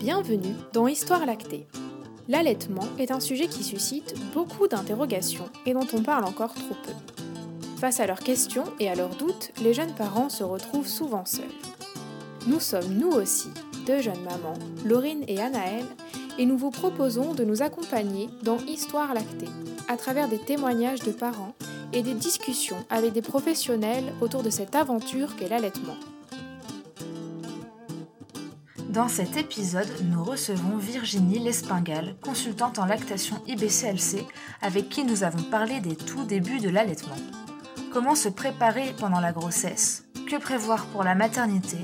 Bienvenue dans Histoire lactée. L'allaitement est un sujet qui suscite beaucoup d'interrogations et dont on parle encore trop peu. Face à leurs questions et à leurs doutes, les jeunes parents se retrouvent souvent seuls. Nous sommes nous aussi deux jeunes mamans, Laurine et Anaëlle, et nous vous proposons de nous accompagner dans Histoire lactée, à travers des témoignages de parents et des discussions avec des professionnels autour de cette aventure qu'est l'allaitement. Dans cet épisode, nous recevons Virginie Lespingal, consultante en lactation IBCLC, avec qui nous avons parlé des tout débuts de l'allaitement. Comment se préparer pendant la grossesse? Que prévoir pour la maternité?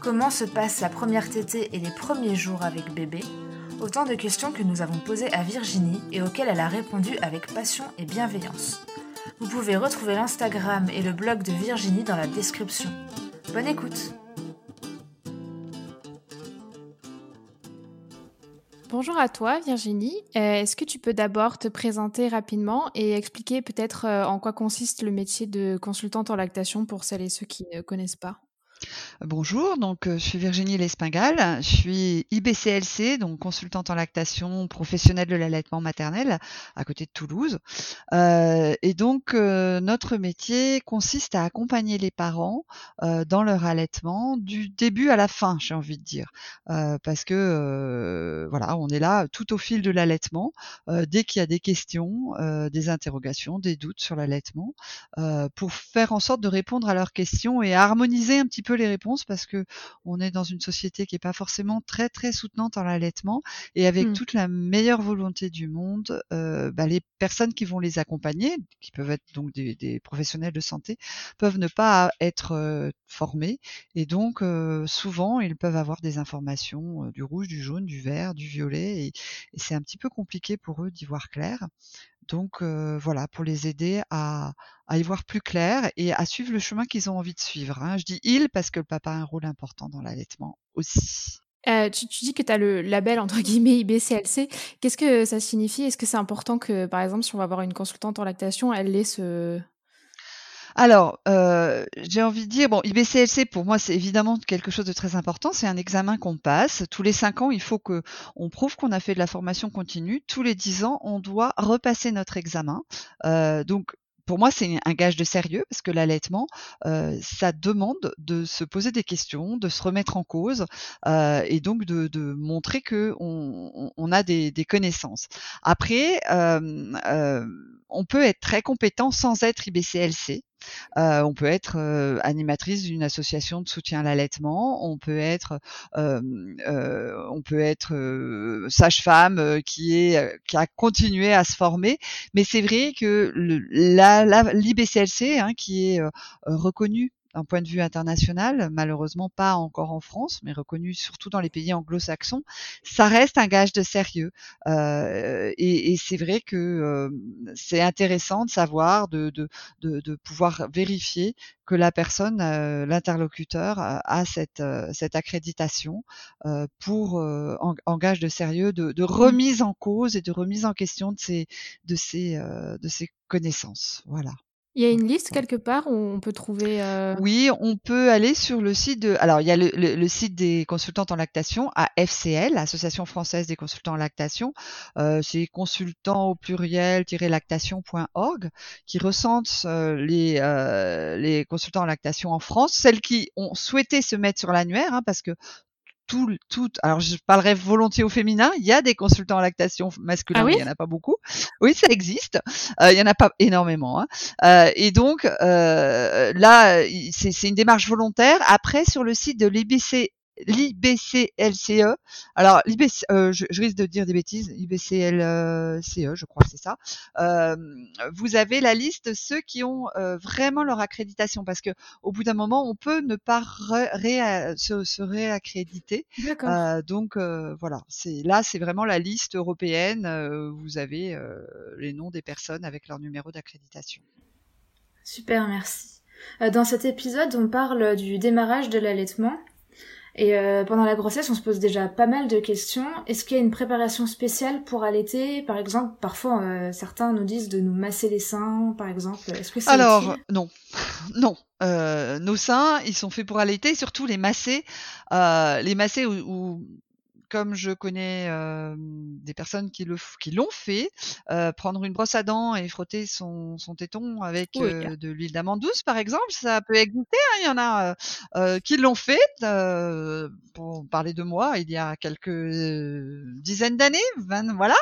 Comment se passe la première tétée et les premiers jours avec bébé? Autant de questions que nous avons posées à Virginie et auxquelles elle a répondu avec passion et bienveillance. Vous pouvez retrouver l'Instagram et le blog de Virginie dans la description. Bonne écoute Bonjour à toi Virginie. Euh, est-ce que tu peux d'abord te présenter rapidement et expliquer peut-être euh, en quoi consiste le métier de consultante en lactation pour celles et ceux qui ne connaissent pas? Bonjour, donc euh, je suis Virginie Lespingal, je suis IBCLC, donc consultante en lactation professionnelle de l'allaitement maternel à côté de Toulouse. Euh, et donc euh, notre métier consiste à accompagner les parents dans leur allaitement du début à la fin, j'ai envie de dire, parce que voilà, on est là tout au fil de l'allaitement, dès qu'il y a des questions, des interrogations, des doutes sur l'allaitement, pour faire en sorte de répondre à leurs questions et harmoniser un petit peu les réponses parce que on est dans une société qui est pas forcément très très soutenante en l'allaitement et avec mmh. toute la meilleure volonté du monde, euh, bah, les personnes qui vont les accompagner, qui peuvent être donc des, professionnels de santé, peuvent ne pas être euh, formés et donc euh, souvent ils peuvent avoir des informations du rouge, du jaune, du vert, du violet et c'est un petit peu compliqué pour eux d'y voir clair. Donc voilà, pour les aider à, y voir plus clair et à suivre le chemin qu'ils ont envie de suivre. Hein. Je dis il parce que le papa a un rôle important dans l'allaitement aussi. tu, dis que tu as le label entre guillemets IBCLC. Qu'est-ce que ça signifie? Est-ce que c'est important que, par exemple, si on va avoir une consultante en lactation, elle ait ce, alors, euh, j'ai envie de dire, bon, IBCLC, pour moi, c'est évidemment quelque chose de très important. C'est un examen qu'on passe. Tous les cinq ans, il faut que on prouve qu'on a fait de la formation continue. Tous les dix ans, on doit repasser notre examen. Euh, donc, pour moi, c'est un gage de sérieux parce que l'allaitement, euh, ça demande de se poser des questions, de se remettre en cause euh, et donc de, montrer que on, a des, connaissances. Après, on peut être très compétent sans être IBCLC. Euh, on peut être euh, animatrice d'une association de soutien à l'allaitement. On peut être, euh, on peut être sage-femme qui est qui a continué à se former. Mais c'est vrai que l'IBCLC, hein, qui est reconnue d'un point de vue international, malheureusement pas encore en France, mais reconnu surtout dans les pays anglo-saxons, ça reste un gage de sérieux. Euh, et, et c'est vrai que euh, c'est intéressant de savoir, de, de, de, de, pouvoir vérifier que la personne, euh, l'interlocuteur, a cette, euh, cette accréditation euh, pour en, en, gage de sérieux, de, de, remise en cause et de remise en question de ces, de ces, de ces connaissances. Voilà. Il y a une liste quelque part où on peut trouver. Euh... Oui, on peut aller sur le site de. Alors, il y a le, le, le site des consultantes en lactation, AFCL, Association française des consultants en lactation. Euh, c'est consultants au pluriel-lactation.org qui recense euh, les, euh, les consultants en lactation en France, celles qui ont souhaité se mettre sur l'annuaire, hein, parce que tout, tout, alors je parlerai volontiers au féminin, il y a des consultants en lactation masculins, ah mais il n'y en a pas beaucoup. Oui, ça existe. Euh, il y en a pas énormément. Hein. Euh, et donc euh, là, c'est une démarche volontaire. Après, sur le site de l'IBC l'IBCLCE. Alors, l'IBC, euh, je, risque de dire des bêtises, l'IBCLCE, je crois que c'est ça. Euh, vous avez la liste de ceux qui ont euh, vraiment leur accréditation, parce que au bout d'un moment, on peut ne pas se, réaccréditer. donc voilà, c'est là, c'est vraiment la liste européenne. vous avez les noms des personnes avec leur numéro d'accréditation. Super, merci. Dans cet épisode, on parle du démarrage de l'allaitement. Et euh, pendant la grossesse, on se pose déjà pas mal de questions. Est-ce qu'il y a une préparation spéciale pour allaiter? Par exemple, parfois euh, certains nous disent de nous masser les seins, par exemple. Est-ce que c'est Alors non, non. Euh, nos seins, ils sont faits pour allaiter, surtout les masser, les masser ou comme je connais des personnes qui le qui l'ont fait, prendre une brosse à dents et frotter son, son téton avec de l'huile d'amande douce, par exemple, ça peut exister. Hein, il y en a qui l'ont fait. pour parler de moi, il y a quelques dizaines d'années, voilà.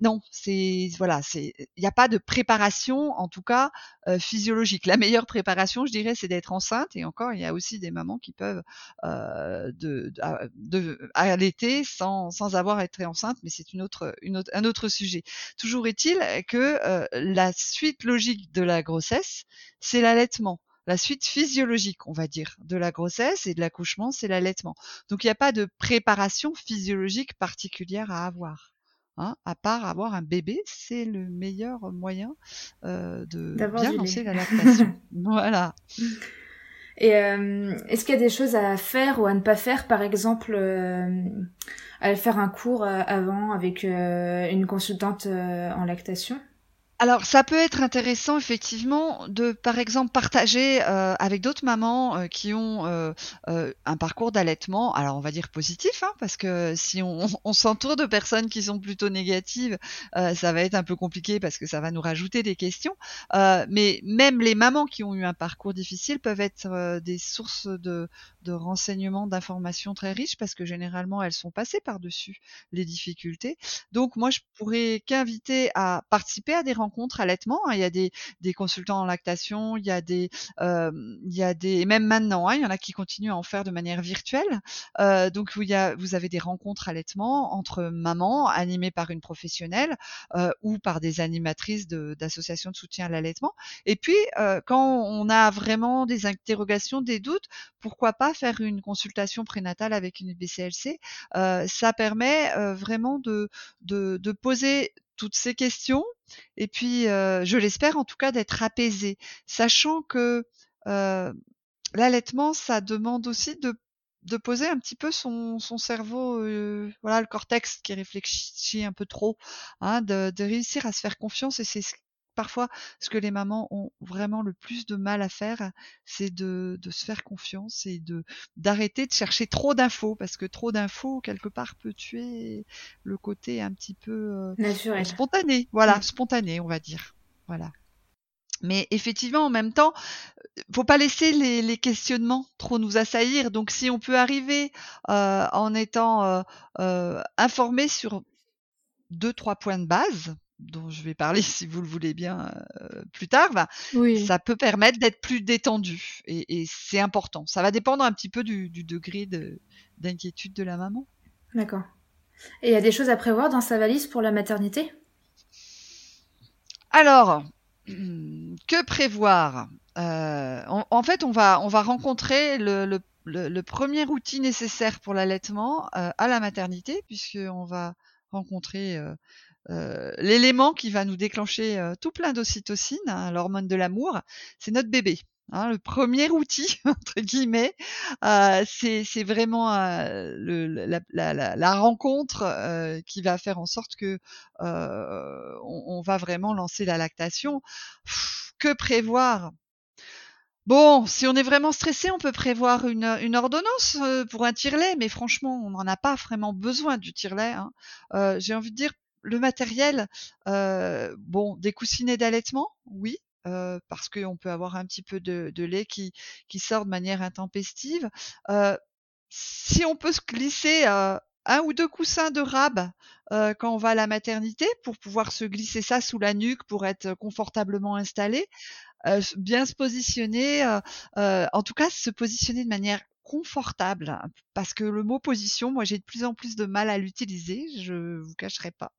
non, c'est voilà, c'est il n'y a pas de préparation, en tout cas physiologique. La meilleure préparation, je dirais, c'est d'être enceinte. Et encore, il y a aussi des mamans qui peuvent de, de, allaiter sans, sans avoir été enceinte, mais c'est une autre, une autre, un autre sujet. Toujours est-il que la suite logique de la grossesse, c'est l'allaitement la suite physiologique, on va dire, de la grossesse et de l'accouchement, c'est l'allaitement. Donc il n'y a pas de préparation physiologique particulière à avoir. Hein, à part avoir un bébé, c'est le meilleur moyen euh, de bien lancer la lactation. voilà. Et euh, est-ce qu'il y a des choses à faire ou à ne pas faire, par exemple, euh, à faire un cours euh, avant avec une consultante en lactation? Alors, ça peut être intéressant effectivement de, par exemple, partager euh, avec d'autres mamans euh, qui ont euh, un parcours d'allaitement. Alors, on va dire positif, hein, parce que si on, on s'entoure de personnes qui sont plutôt négatives, ça va être un peu compliqué parce que ça va nous rajouter des questions. mais même les mamans qui ont eu un parcours difficile peuvent être des sources de, de renseignements, d'informations très riches parce que généralement elles sont passées par-dessus les difficultés. Donc, moi, je pourrais qu'inviter à participer à des rencontres rencontres allaitement. Hein. Il y a des, consultants en lactation, il y a des, il y a des, même maintenant, hein, il y en a qui continuent à en faire de manière virtuelle. Donc vous avez des rencontres allaitement entre mamans animées par une professionnelle ou par des animatrices d'associations de, soutien à l'allaitement. Et puis quand on a vraiment des interrogations, des doutes, pourquoi pas faire une consultation prénatale avec une BCLC Ça permet vraiment de poser toutes ces questions et puis je l'espère en tout cas d'être apaisée, sachant que l'allaitement ça demande aussi de poser un petit peu son, cerveau, voilà, le cortex qui réfléchit un peu trop, hein, de, de, réussir à se faire confiance et c'est parfois, ce que les mamans ont vraiment le plus de mal à faire, c'est de, de se faire confiance et de d'arrêter de chercher trop d'infos, parce que trop d'infos, quelque part, peut tuer le côté un petit peu euh, spontané. Voilà, mmh. spontané, on va dire. Voilà. Mais effectivement, en même temps, faut pas laisser les, les, questionnements trop nous assaillir. Donc, si on peut arriver euh, en étant euh, euh, informé sur deux, trois points de base, dont je vais parler si vous le voulez bien euh, plus tard, bah, oui. ça peut permettre d'être plus détendu et, et c'est important. Ça va dépendre un petit peu du, du degré d'inquiétude de, de, la maman. D'accord. Et il y a des choses à prévoir dans sa valise pour la maternité? Alors, que prévoir? Euh, en, en, fait, on va, on va rencontrer le, le, le, le premier outil nécessaire pour l'allaitement euh, à la maternité, puisqu'on va rencontrer euh, euh, l'élément qui va nous déclencher euh, tout plein d'ocytocine, hein, l'hormone de l'amour, c'est notre bébé. Hein, le premier outil entre guillemets, euh, c'est vraiment euh, le, la, la, la, rencontre euh, qui va faire en sorte que on, on, va vraiment lancer la lactation. Que prévoir? Bon, si on est vraiment stressé, on peut prévoir une, une ordonnance pour un tire-lait, mais franchement, on n'en a pas vraiment besoin du tire-lait. Hein. J'ai envie de dire, le matériel, bon, des coussinets d'allaitement, oui, euh, parce qu'on peut avoir un petit peu de, de, lait qui, qui sort de manière intempestive. Euh, si on peut se glisser euh, un ou deux coussins de rab quand on va à la maternité pour pouvoir se glisser ça sous la nuque pour être confortablement installé, bien se positionner, en tout cas se positionner de manière confortable hein, parce que le mot position, moi j'ai de plus en plus de mal à l'utiliser, je vous cacherai pas.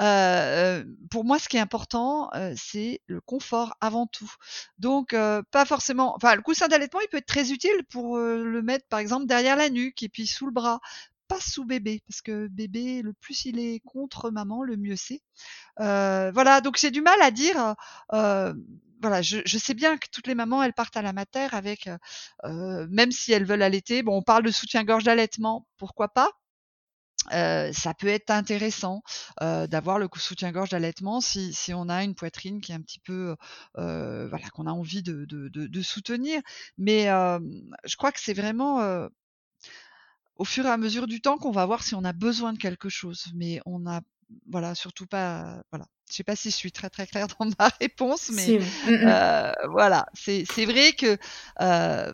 Euh, pour moi, ce qui est important, euh, c'est le confort avant tout. Donc, euh, pas forcément. Enfin, le coussin d'allaitement, il peut être très utile pour le mettre, par exemple, derrière la nuque et puis sous le bras pas sous bébé, parce que bébé, le plus il est contre maman, le mieux c'est. Euh, voilà, donc j'ai du mal à dire. Euh, voilà, je, sais bien que toutes les mamans, elles partent à la mater avec, euh, même si elles veulent allaiter. Bon, on parle de soutien-gorge d'allaitement, pourquoi pas? Euh, ça peut être intéressant euh, d'avoir le soutien-gorge d'allaitement si, on a une poitrine qui est un petit peu, euh, voilà, qu'on a envie de, de, soutenir. Mais je crois que c'est vraiment au fur et à mesure du temps qu'on va voir si on a besoin de quelque chose. Mais on a, voilà, surtout pas, voilà. Je sais pas si je suis très très claire dans ma réponse, mais euh, voilà, c'est vrai que euh,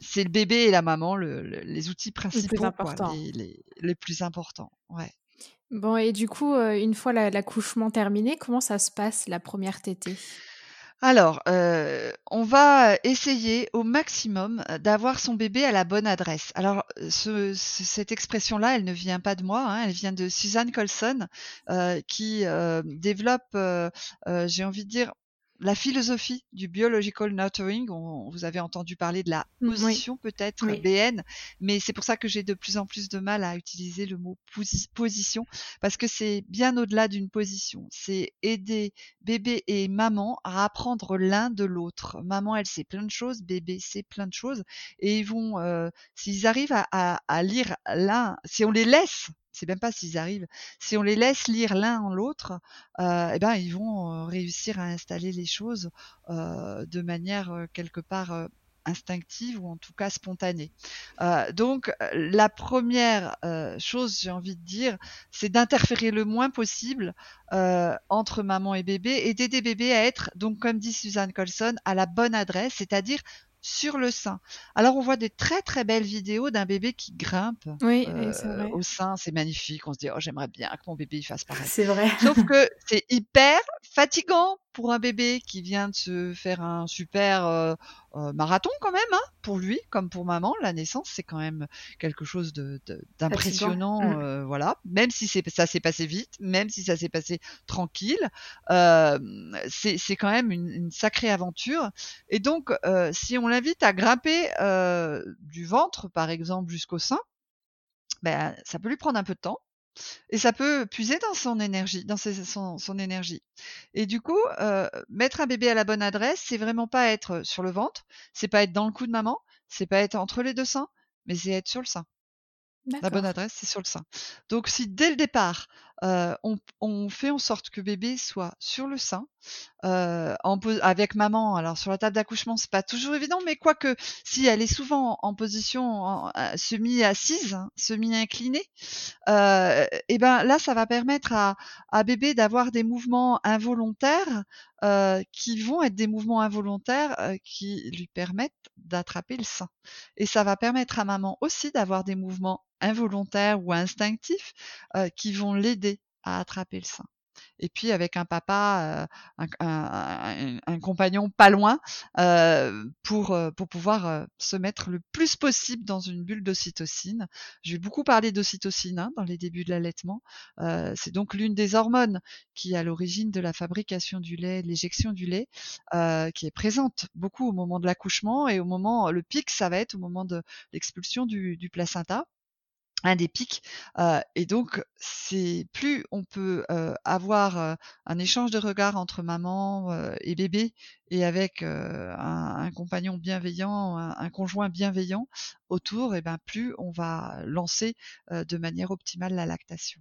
c'est le bébé et la maman le, les outils principaux, les, les, plus importants. Ouais. Bon, et du coup, euh, une fois l'accouchement terminé, comment ça se passe la première tétée? Alors, euh, on va essayer au maximum d'avoir son bébé à la bonne adresse. Alors, ce, cette expression-là, elle ne vient pas de moi, hein, elle vient de Suzanne Colson, euh, qui euh, développe, euh, euh, j'ai envie de dire, la philosophie du biological nurturing, on, vous avez entendu parler de la mmh, position peut-être BN, mais c'est pour ça que j'ai de plus en plus de mal à utiliser le mot position parce que c'est bien au-delà d'une position. C'est aider bébé et maman à apprendre l'un de l'autre. Maman, elle sait plein de choses, bébé sait plein de choses, et ils vont, euh, s'ils arrivent à, à lire l'un, si on les laisse c'est même pas s'ils arrivent. Si on les laisse lire l'un en l'autre, euh, eh ben ils vont euh, réussir à installer les choses euh, de manière quelque part instinctive ou en tout cas spontanée. donc la première chose, j'ai envie de dire, c'est d'interférer le moins possible entre maman et bébé et d'aider bébé à être, donc comme dit Suzanne Colson, à la bonne adresse, c'est-à-dire sur le sein. Alors on voit des très très belles vidéos d'un bébé qui grimpe euh, au sein, c'est magnifique. On se dit oh j'aimerais bien que mon bébé y fasse pareil. C'est vrai. Sauf que c'est hyper fatigant pour un bébé qui vient de se faire un super euh, euh, marathon quand même, hein, pour lui comme pour maman. La naissance, c'est quand même quelque chose d'impressionnant, mmh. euh, voilà. Même si ça s'est passé vite, même si ça s'est passé tranquille, c'est quand même une, une, sacrée aventure. Et donc, si on l'invite à grimper du ventre, par exemple, jusqu'au sein, ben, ça peut lui prendre un peu de temps. Et ça peut puiser dans son énergie, dans son, énergie. Et du coup, euh, mettre un bébé à la bonne adresse, c'est vraiment pas être sur le ventre, c'est pas être dans le cou de maman, c'est pas être entre les deux seins, mais c'est être sur le sein. La bonne adresse, c'est sur le sein. Donc, si dès le départ, on, fait en sorte que bébé soit sur le sein, avec maman. Alors sur la table d'accouchement, c'est pas toujours évident, mais quoique, si elle est souvent en, position semi-assise, hein, semi-inclinée, et ben là, ça va permettre à bébé d'avoir des mouvements involontaires qui vont être des mouvements involontaires qui lui permettent d'attraper le sein. Et ça va permettre à maman aussi d'avoir des mouvements involontaires ou instinctifs qui vont l'aider à attraper le sein. Et puis avec un papa, un, compagnon pas loin, pour, pour pouvoir se mettre le plus possible dans une bulle d'ocytocine. Je vais beaucoup parler d'ocytocine hein, dans les débuts de l'allaitement. c'est donc l'une des hormones qui est à l'origine de la fabrication du lait, l'éjection du lait, qui est présente beaucoup au moment de l'accouchement et au moment, le pic, ça va être au moment de l'expulsion du placenta un des pics. et donc, c'est plus on peut avoir un échange de regards entre maman et bébé, et avec un, compagnon bienveillant, un, conjoint bienveillant autour, et ben plus on va lancer de manière optimale la lactation.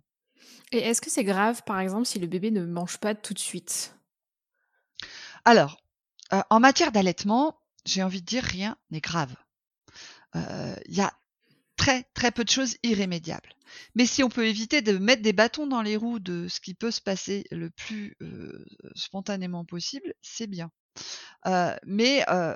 Et est-ce que c'est grave, par exemple, si le bébé ne mange pas tout de suite? Alors, en matière d'allaitement, j'ai envie de dire rien n'est grave. Il y a très très peu de choses irrémédiables. Mais si on peut éviter de mettre des bâtons dans les roues de ce qui peut se passer le plus euh, spontanément possible, c'est bien. Euh, mais euh,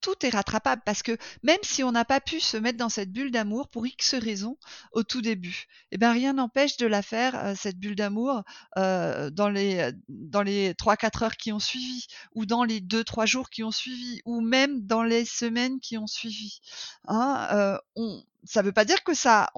tout est rattrapable parce que même si on n'a pas pu se mettre dans cette bulle d'amour pour X raisons au tout début, eh ben rien n'empêche de la faire euh, cette bulle d'amour euh, dans les dans les trois quatre heures qui ont suivi ou dans les deux trois jours qui ont suivi ou même dans les semaines qui ont suivi. Hein, euh, on, ça veut pas dire que ça.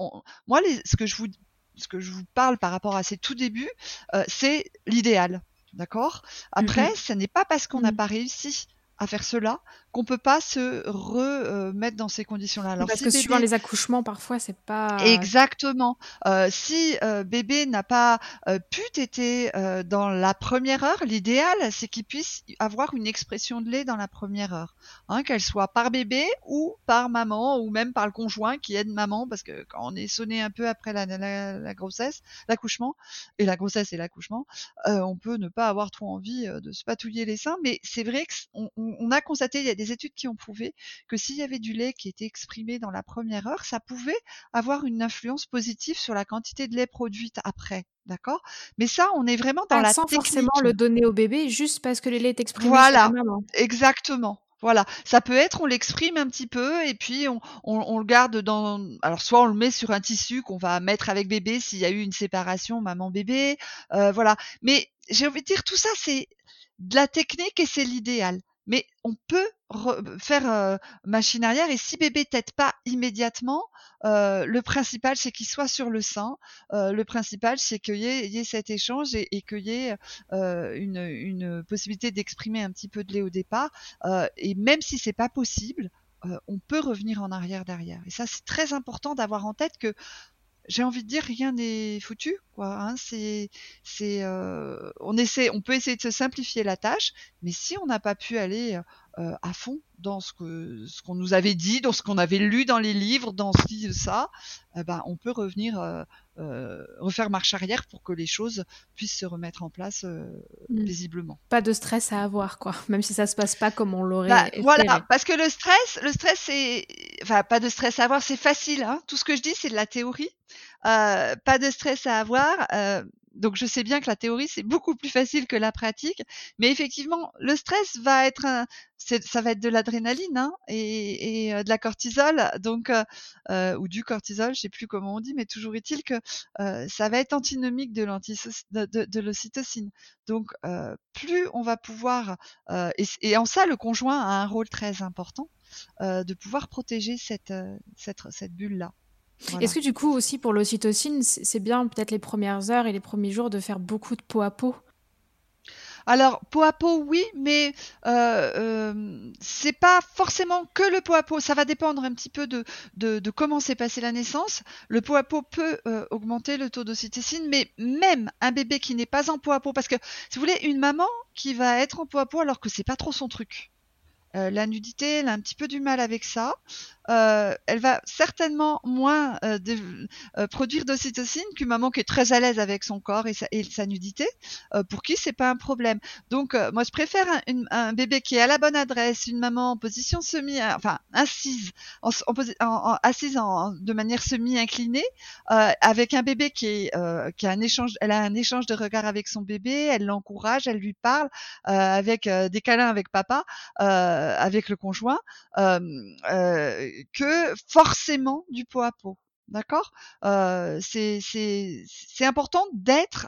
moi, les, ce que je vous ce que je vous parle par rapport à ces tout débuts, euh, c'est l'idéal. D'accord? Après, mmh ce n'est pas parce qu'on n'a mmh. pas réussi à faire cela qu'on peut pas se remettre dans ces conditions-là. Alors, Parce que suivant les accouchements, parfois, c'est pas. Exactement. Euh, si euh, bébé n'a pas euh, pu téter euh, dans la première heure, l'idéal, c'est qu'il puisse avoir une expression de lait dans la première heure, hein, qu'elle soit par bébé ou par maman ou même par le conjoint qui aide maman, parce que quand on est sonné un peu après la, la, la grossesse, l'accouchement et la grossesse et l'accouchement, on peut ne pas avoir trop envie de se patouiller les seins, mais c'est vrai qu'on on, a constaté, il y a des études qui ont prouvé que s'il y avait du lait qui était exprimé dans la première heure, ça pouvait avoir une influence positive sur la quantité de lait produite après. D'accord? Mais ça, on est vraiment dans ah, la sans forcément le donner au bébé juste parce que le lait est exprimé voilà, sur la maman. Exactement. Voilà, ça peut être, on l'exprime un petit peu et puis on, on, le garde dans. Alors soit on le met sur un tissu qu'on va mettre avec bébé s'il y a eu une séparation maman-bébé, euh, voilà. Mais j'ai envie de dire tout ça, c'est de la technique et c'est l'idéal mais on peut faire euh, machine arrière et si bébé t'aide pas immédiatement, euh, le principal c'est qu'il soit sur le sein. Euh, le principal c'est qu'il y, ait cet échange et, qu'il y ait une, une, possibilité d'exprimer un petit peu de lait au départ. et même si c'est pas possible, on peut revenir en arrière derrière. Et ça c'est très important d'avoir en tête que j'ai envie de dire rien n'est foutu quoi hein. c'est c'est euh, on essaie on peut essayer de se simplifier la tâche mais si on n'a pas pu aller euh, à fond dans ce que ce qu'on nous avait dit dans ce qu'on avait lu dans les livres dans ci ça eh ben on peut revenir euh, euh, refaire marche arrière pour que les choses puissent se remettre en place euh, mmh. paisiblement pas de stress à avoir quoi même si ça se passe pas comme on l'aurait bah, voilà parce que le stress le stress c'est enfin pas de stress à avoir c'est facile hein. tout ce que je dis c'est de la théorie euh, pas de stress à avoir. Euh, donc je sais bien que la théorie c'est beaucoup plus facile que la pratique, mais effectivement le stress va être ça va être de l'adrénaline hein, et, euh, de la cortisol, donc euh, ou du cortisol, je sais plus comment on dit, mais toujours est-il que euh, ça va être antinomique de de, de, l'ocytocine. Donc plus on va pouvoir et, et, en ça le conjoint a un rôle très important de pouvoir protéger cette cette, cette bulle là. Est-ce que du coup aussi pour l'ocytocine, c'est bien peut-être les premières heures et les premiers jours de faire beaucoup de peau à peau? Alors peau à peau, oui, mais euh, euh, c'est pas forcément que le peau à peau. Ça va dépendre un petit peu de, de, comment s'est passée la naissance. Le peau à peau peut euh, augmenter le taux d'ocytocine, mais même un bébé qui n'est pas en peau à peau, parce que si vous voulez, une maman qui va être en peau à peau alors que c'est pas trop son truc. La nudité, elle a un petit peu du mal avec ça. Euh, elle va certainement moins euh, euh produire d'ocytocine qu'une maman qui est très à l'aise avec son corps et sa, et sa nudité, euh, pour qui c'est pas un problème. Donc moi je préfère un, un, bébé qui est à la bonne adresse, une maman en position semi, enfin assise, en, en, assise en, de manière semi inclinée, avec un bébé qui, est, qui a un échange, elle a un échange de regard avec son bébé, elle l'encourage, elle lui parle avec des câlins avec papa. Euh, avec le conjoint euh, euh, que forcément du pot à pot. D'accord? C'est important d'être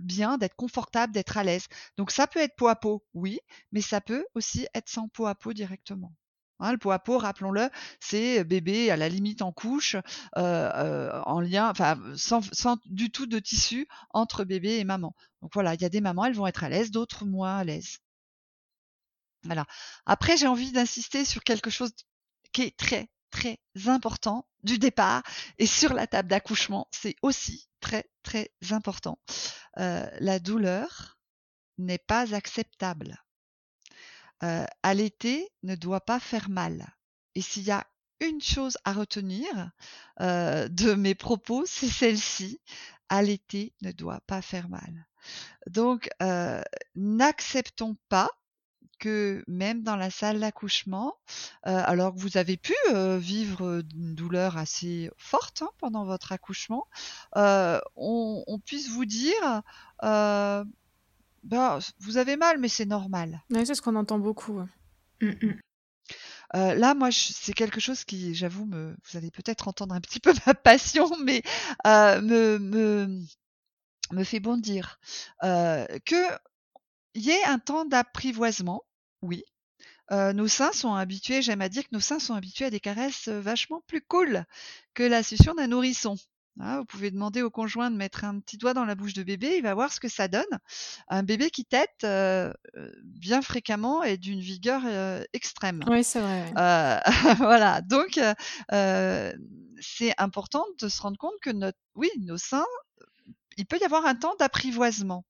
bien, d'être confortable, d'être à l'aise. Donc ça peut être pot à pot, oui, mais ça peut aussi être sans pot à pot directement. Hein, le pot à pot, rappelons-le, c'est bébé à la limite en couche, en lien, enfin sans, sans, du tout de tissu entre bébé et maman. Donc voilà, il y a des mamans, elles vont être à l'aise, d'autres moins à l'aise. Voilà. Après, j'ai envie d'insister sur quelque chose qui est très, très important du départ et sur la table d'accouchement, c'est aussi très, très important. Euh, la douleur n'est pas acceptable. Euh, allaiter ne doit pas faire mal. Et s'il y a une chose à retenir euh, de mes propos, c'est celle-ci. Allaiter ne doit pas faire mal. Donc, euh, n'acceptons pas que même dans la salle d'accouchement, euh, alors que vous avez pu euh, vivre une douleur assez forte hein, pendant votre accouchement, euh, on, on, puisse vous dire bah, vous avez mal, mais c'est normal. Oui, c'est ce qu'on entend beaucoup. Mmh, mmh. là, moi, c'est quelque chose qui, j'avoue, me, vous allez peut-être entendre un petit peu ma passion, mais me, me, me fait bondir. que il y ait un temps d'apprivoisement, oui. Euh, nos seins sont habitués, j'aime à dire que nos seins sont habitués à des caresses vachement plus cool que la succion d'un nourrisson. Hein, vous pouvez demander au conjoint de mettre un petit doigt dans la bouche de bébé, il va voir ce que ça donne. Un bébé qui tète euh, bien fréquemment et d'une vigueur euh, extrême. Oui, c'est vrai. voilà, donc c'est important de se rendre compte que notre, oui, nos seins il peut y avoir un temps d'apprivoisement.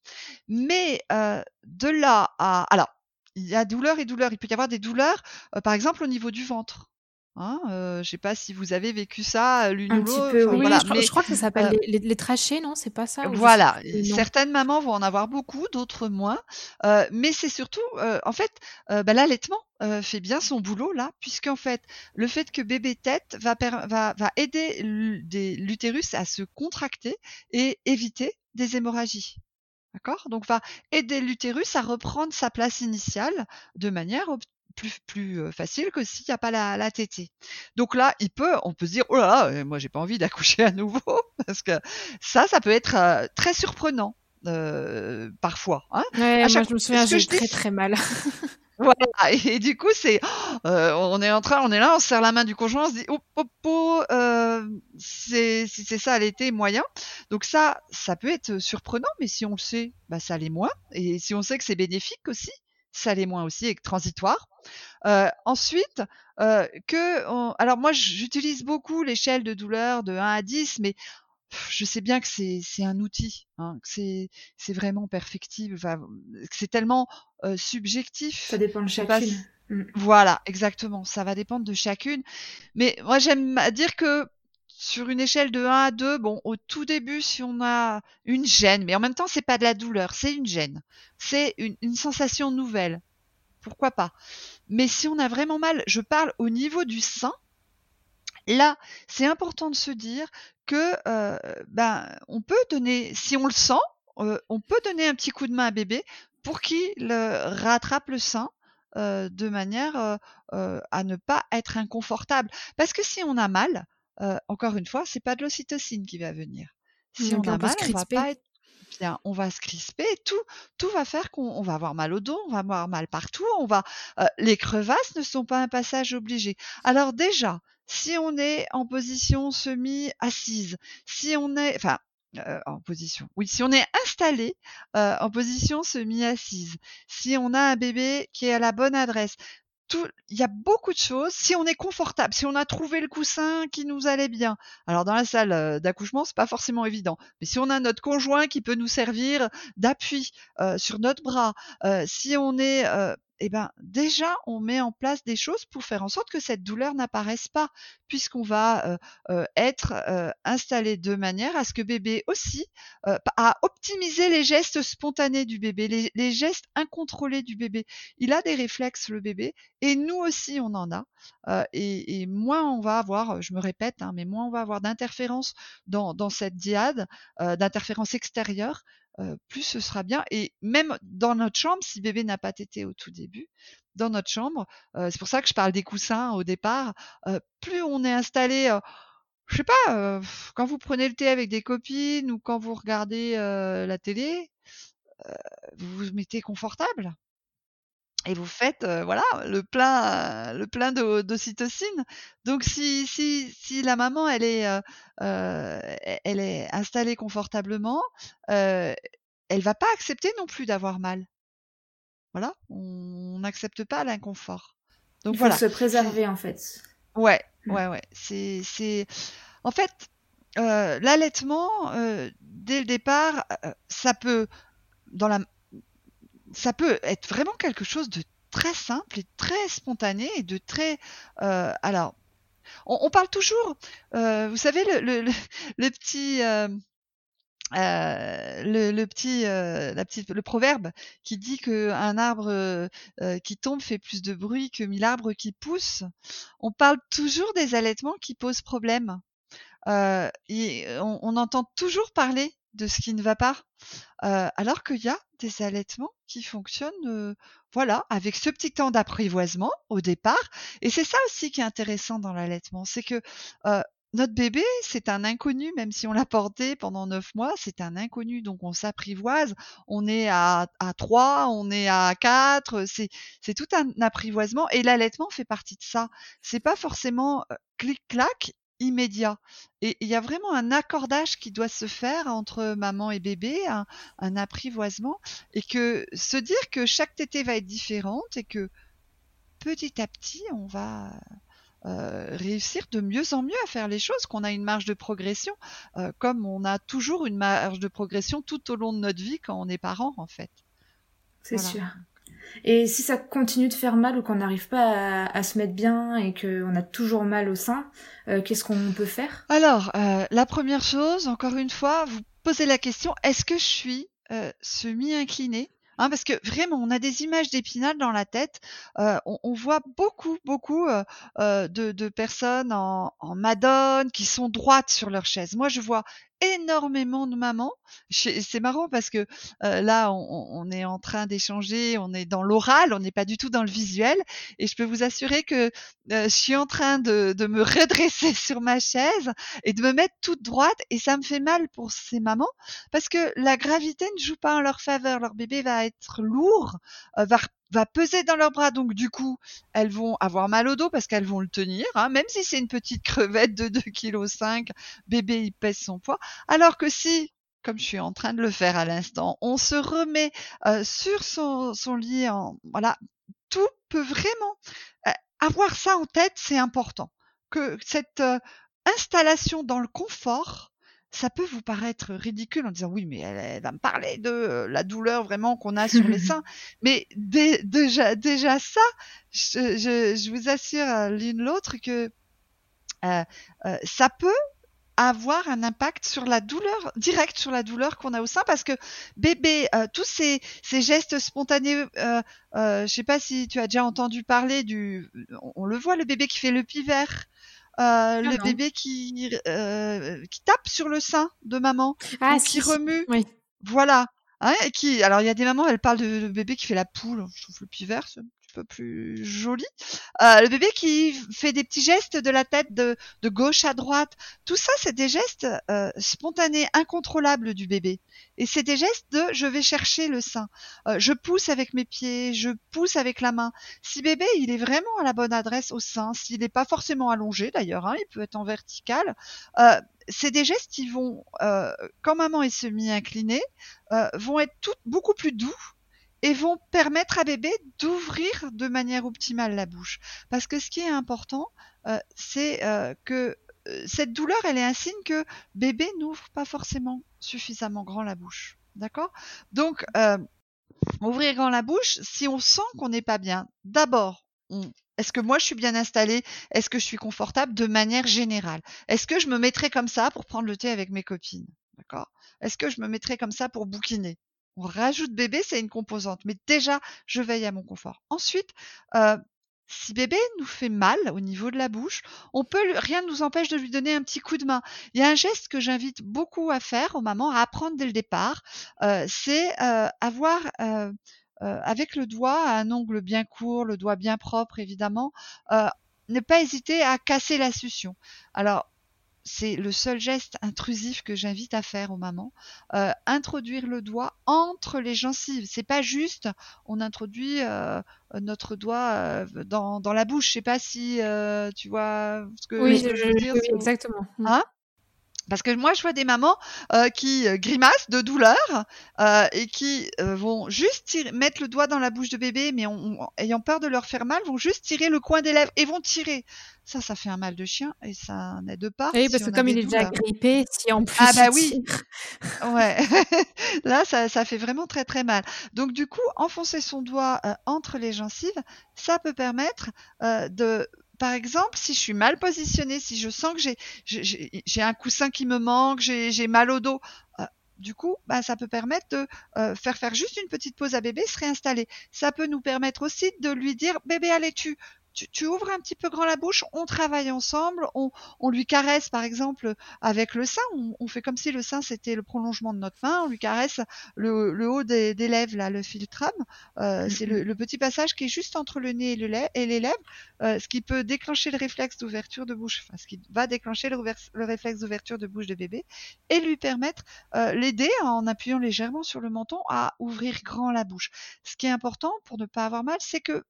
Mais de là à... Alors, il y a douleur et douleur. Il peut y avoir des douleurs, par exemple, au niveau du ventre. Hein, euh, je sais pas si vous avez vécu ça l'une ou l'autre. Oui, voilà. je, je, crois que ça s'appelle les, les, trachées, non C'est pas ça Voilà. Certaines mamans vont en avoir beaucoup, d'autres moins. Euh, mais c'est surtout, euh, en fait, bah, l'allaitement fait bien son boulot là, puisqu'en fait, le fait que bébé tête va, va, va aider l'utérus à se contracter et éviter des hémorragies. D'accord? Donc va aider l'utérus à reprendre sa place initiale de manière plus, plus facile que s'il n'y a pas la, la tétée. Donc là, il peut, on peut se dire, oh là, là moi j'ai pas envie d'accoucher à nouveau, parce que ça, ça peut être très surprenant. Euh, parfois. Hein ouais, moi, je me souviens, j'ai très très mal. Voilà, et, du coup, c'est, euh, on est en train, on est là, on serre la main du conjoint, on se dit, oh, oh, oh euh, c'est, c'est ça l'été moyen. Donc ça, ça peut être surprenant, mais si on le sait, bah ça l'est moins. Et si on sait que c'est bénéfique aussi, ça l'est moins aussi et transitoire. Euh, ensuite, euh, que, alors moi, j'utilise beaucoup l'échelle de douleur de 1 à 10, mais je sais bien que c'est un outil, hein, que c'est vraiment perfectible, enfin, c'est tellement euh, subjectif. Ça dépend de chacune. Mmh. Voilà, exactement. Ça va dépendre de chacune. Mais moi, j'aime dire que sur une échelle de 1 à 2, bon, au tout début, si on a une gêne, mais en même temps, c'est pas de la douleur, c'est une gêne. C'est une, sensation nouvelle. Pourquoi pas? Mais si on a vraiment mal, je parle au niveau du sein, Là, c'est important de se dire que euh, ben on peut donner, si on le sent, euh, on peut donner un petit coup de main à bébé pour qu'il rattrape le sein euh, de manière à ne pas être inconfortable. Parce que si on a mal, encore une fois, c'est pas de l'ocytocine qui va venir. Si on a mal, on va pas être bien, on va se crisper, tout, tout va faire qu'on va avoir mal au dos, on va avoir mal partout, on va, les crevasses ne sont pas un passage obligé. Alors déjà, si on est en position semi-assise, si on est, enfin, euh, en position. Oui, si on est installé euh, en position semi-assise, si on a un bébé qui est à la bonne adresse, il y a beaucoup de choses. Si on est confortable, si on a trouvé le coussin qui nous allait bien. Alors dans la salle euh, d'accouchement, c'est pas forcément évident. Mais si on a notre conjoint qui peut nous servir d'appui sur notre bras, si on est eh ben déjà on met en place des choses pour faire en sorte que cette douleur n'apparaisse pas, puisqu'on va euh, euh, être euh, installé de manière à ce que bébé aussi à optimiser les gestes spontanés du bébé, les, gestes incontrôlés du bébé. Il a des réflexes le bébé et nous aussi on en a. Et, moins on va avoir, je me répète, hein, mais moins on va avoir d'interférences dans, dans cette diade, d'interférences extérieures, plus ce sera bien. Et même dans notre chambre, si bébé n'a pas tété au tout début, dans notre chambre, c'est pour ça que je parle des coussins au départ, plus on est installé, je sais pas, quand vous prenez le thé avec des copines ou quand vous regardez la télé, vous vous mettez confortable et vous faites voilà le plein le plein d'ocytocine. Donc si si si la maman elle est elle est installée confortablement, euh, elle va pas accepter non plus d'avoir mal. Voilà, on n'accepte pas l'inconfort. Donc Il faut se préserver en fait. Ouais, mmh. ouais, ouais. C'est c'est en fait l'allaitement dès le départ, ça peut dans la ça peut être vraiment quelque chose de très simple et très spontané et de très euh, alors on, parle toujours euh, vous savez le, le, petit euh, le, petit, la petite, le proverbe qui dit que un arbre qui tombe fait plus de bruit que mille arbres qui poussent. On parle toujours des allaitements qui posent problème. et on, on, entend toujours parler de ce qui ne va pas. alors qu'il y a des allaitements qui fonctionnent, voilà, avec ce petit temps d'apprivoisement au départ. Et c'est ça aussi qui est intéressant dans l'allaitement, c'est que notre bébé, c'est un inconnu, même si on l'a porté pendant neuf mois, c'est un inconnu. Donc on s'apprivoise. On est à, à 3, on est à 4, c'est, c'est tout un apprivoisement. Et l'allaitement fait partie de ça. C'est pas forcément clic-clac, immédiat. Et il y a vraiment un accordage qui doit se faire entre maman et bébé, un, apprivoisement, et que se dire que chaque tétée va être différente et que petit à petit, on va euh, réussir de mieux en mieux à faire les choses, qu'on a une marge de progression, euh, comme on a toujours une marge de progression tout au long de notre vie quand on est parent, en fait. C'est sûr. Et si ça continue de faire mal ou qu'on n'arrive pas à, se mettre bien et qu'on a toujours mal au sein, euh, qu'est-ce qu'on peut faire? Alors, euh, la première chose, encore une fois, vous posez la question, est-ce que je suis euh, semi-inclinée? Hein, parce que vraiment, on a des images d'épinal dans la tête. On, voit beaucoup, beaucoup de, personnes en madone qui sont droites sur leur chaise. Moi, je vois énormément de mamans. C'est marrant parce que euh, là, on, est en train d'échanger, on est dans l'oral, on n'est pas du tout dans le visuel. Et je peux vous assurer que euh, je suis en train de, de, me redresser sur ma chaise et de me mettre toute droite. Et ça me fait mal pour ces mamans parce que la gravité ne joue pas en leur faveur. Leur bébé va être lourd, euh, va va peser dans leurs bras. Donc du coup, elles vont avoir mal au dos parce qu'elles vont le tenir, hein, même si c'est une petite crevette de 2,5 kg, bébé il pèse son poids. Alors que si, comme je suis en train de le faire à l'instant, on se remet euh, sur son, lit, en, voilà, tout peut vraiment euh, avoir ça en tête, c'est important. Que cette euh, installation dans le confort ça peut vous paraître ridicule en disant oui, mais elle, va me parler de euh, la douleur vraiment qu'on a sur les seins. Mais déjà, déjà ça, je, je, je vous assure euh, l'une l'autre que euh, euh, ça peut avoir un impact sur la douleur, direct sur la douleur qu'on a au sein, parce que bébé, euh, tous ces, ces, gestes spontanés, euh, euh, je sais pas si tu as déjà entendu parler du, on, le voit, le bébé qui fait le pivert, ah le bébé qui euh, qui tape sur le sein de maman, ah, qui remue. Oui. Voilà. Hein, et qui, alors il y a des mamans, elles parlent de, de bébé qui fait la poule. Je trouve le pivert, peu plus joli. Euh, le bébé qui fait des petits gestes de la tête de, gauche à droite. Tout ça, c'est des gestes euh, spontanés, incontrôlables du bébé. Et c'est des gestes de je vais chercher le sein. Euh, je pousse avec mes pieds, je pousse avec la main. Si bébé, il est vraiment à la bonne adresse au sein, s'il n'est pas forcément allongé d'ailleurs, hein, il peut être en vertical. C'est des gestes qui vont, quand maman est semi-inclinée, vont être beaucoup plus doux et vont permettre à bébé d'ouvrir de manière optimale la bouche. Parce que ce qui est important, euh, c'est euh, que euh, cette douleur, elle est un signe que bébé n'ouvre pas forcément suffisamment grand la bouche. D'accord? Donc, ouvrir grand la bouche, si on sent qu'on n'est pas bien, d'abord, est-ce que moi je suis bien installée? Est-ce que je suis confortable? De manière générale. Est-ce que je me mettrais comme ça pour prendre le thé avec mes copines? D'accord? Est-ce que je me mettrais comme ça pour bouquiner? On rajoute bébé, c'est une composante. Mais déjà, je veille à mon confort. Ensuite, euh, si bébé nous fait mal au niveau de la bouche, on peut rien ne nous empêche de lui donner un petit coup de main. Il y a un geste que j'invite beaucoup à faire aux mamans, à apprendre dès le départ, euh, c'est euh, avoir avec le doigt un ongle bien court, le doigt bien propre évidemment, ne pas hésiter à casser la succion. Alors c'est le seul geste intrusif que j'invite à faire aux mamans. Euh, introduire le doigt entre les gencives. C'est pas juste, on introduit euh, notre doigt euh, dans, dans, la bouche. Je sais pas si euh, tu vois ce que, oui, je, veux dire. Oui, exactement. Hein? Parce que moi, je vois des mamans euh, qui euh, grimacent de douleur euh, et qui euh, vont juste tirer, mettre le doigt dans la bouche de bébé, mais on, on, ayant peur de leur faire mal, vont juste tirer le coin des lèvres et vont tirer. Ça, ça fait un mal de chien et ça n'aide pas. Oui, parce si que comme il est déjà grippé, si en plus. Ah bah oui. ouais. Là, ça, ça fait vraiment très très mal. Donc du coup, enfoncer son doigt entre les gencives, ça peut permettre de par exemple, si je suis mal positionnée, si je sens que j'ai un coussin qui me manque, j'ai mal au dos, euh, du coup, bah, ça peut permettre de euh, faire faire juste une petite pause à bébé, se réinstaller. Ça peut nous permettre aussi de lui dire, bébé, allez, tu, tu, tu, ouvres un petit peu grand la bouche, on travaille ensemble, on, on lui caresse par exemple avec le sein, on, on, fait comme si le sein c'était le prolongement de notre main, on lui caresse le, le haut des, des, lèvres, là, le filtrame, euh, c'est le, le, petit passage qui est juste entre le nez et, le et les lèvres, euh, ce qui peut déclencher le réflexe d'ouverture de bouche, enfin ce qui va déclencher le, le réflexe d'ouverture de bouche de bébé, et lui permettre, euh, l'aider en appuyant légèrement sur le menton à ouvrir grand la bouche. Ce qui est important pour ne pas avoir mal, c'est que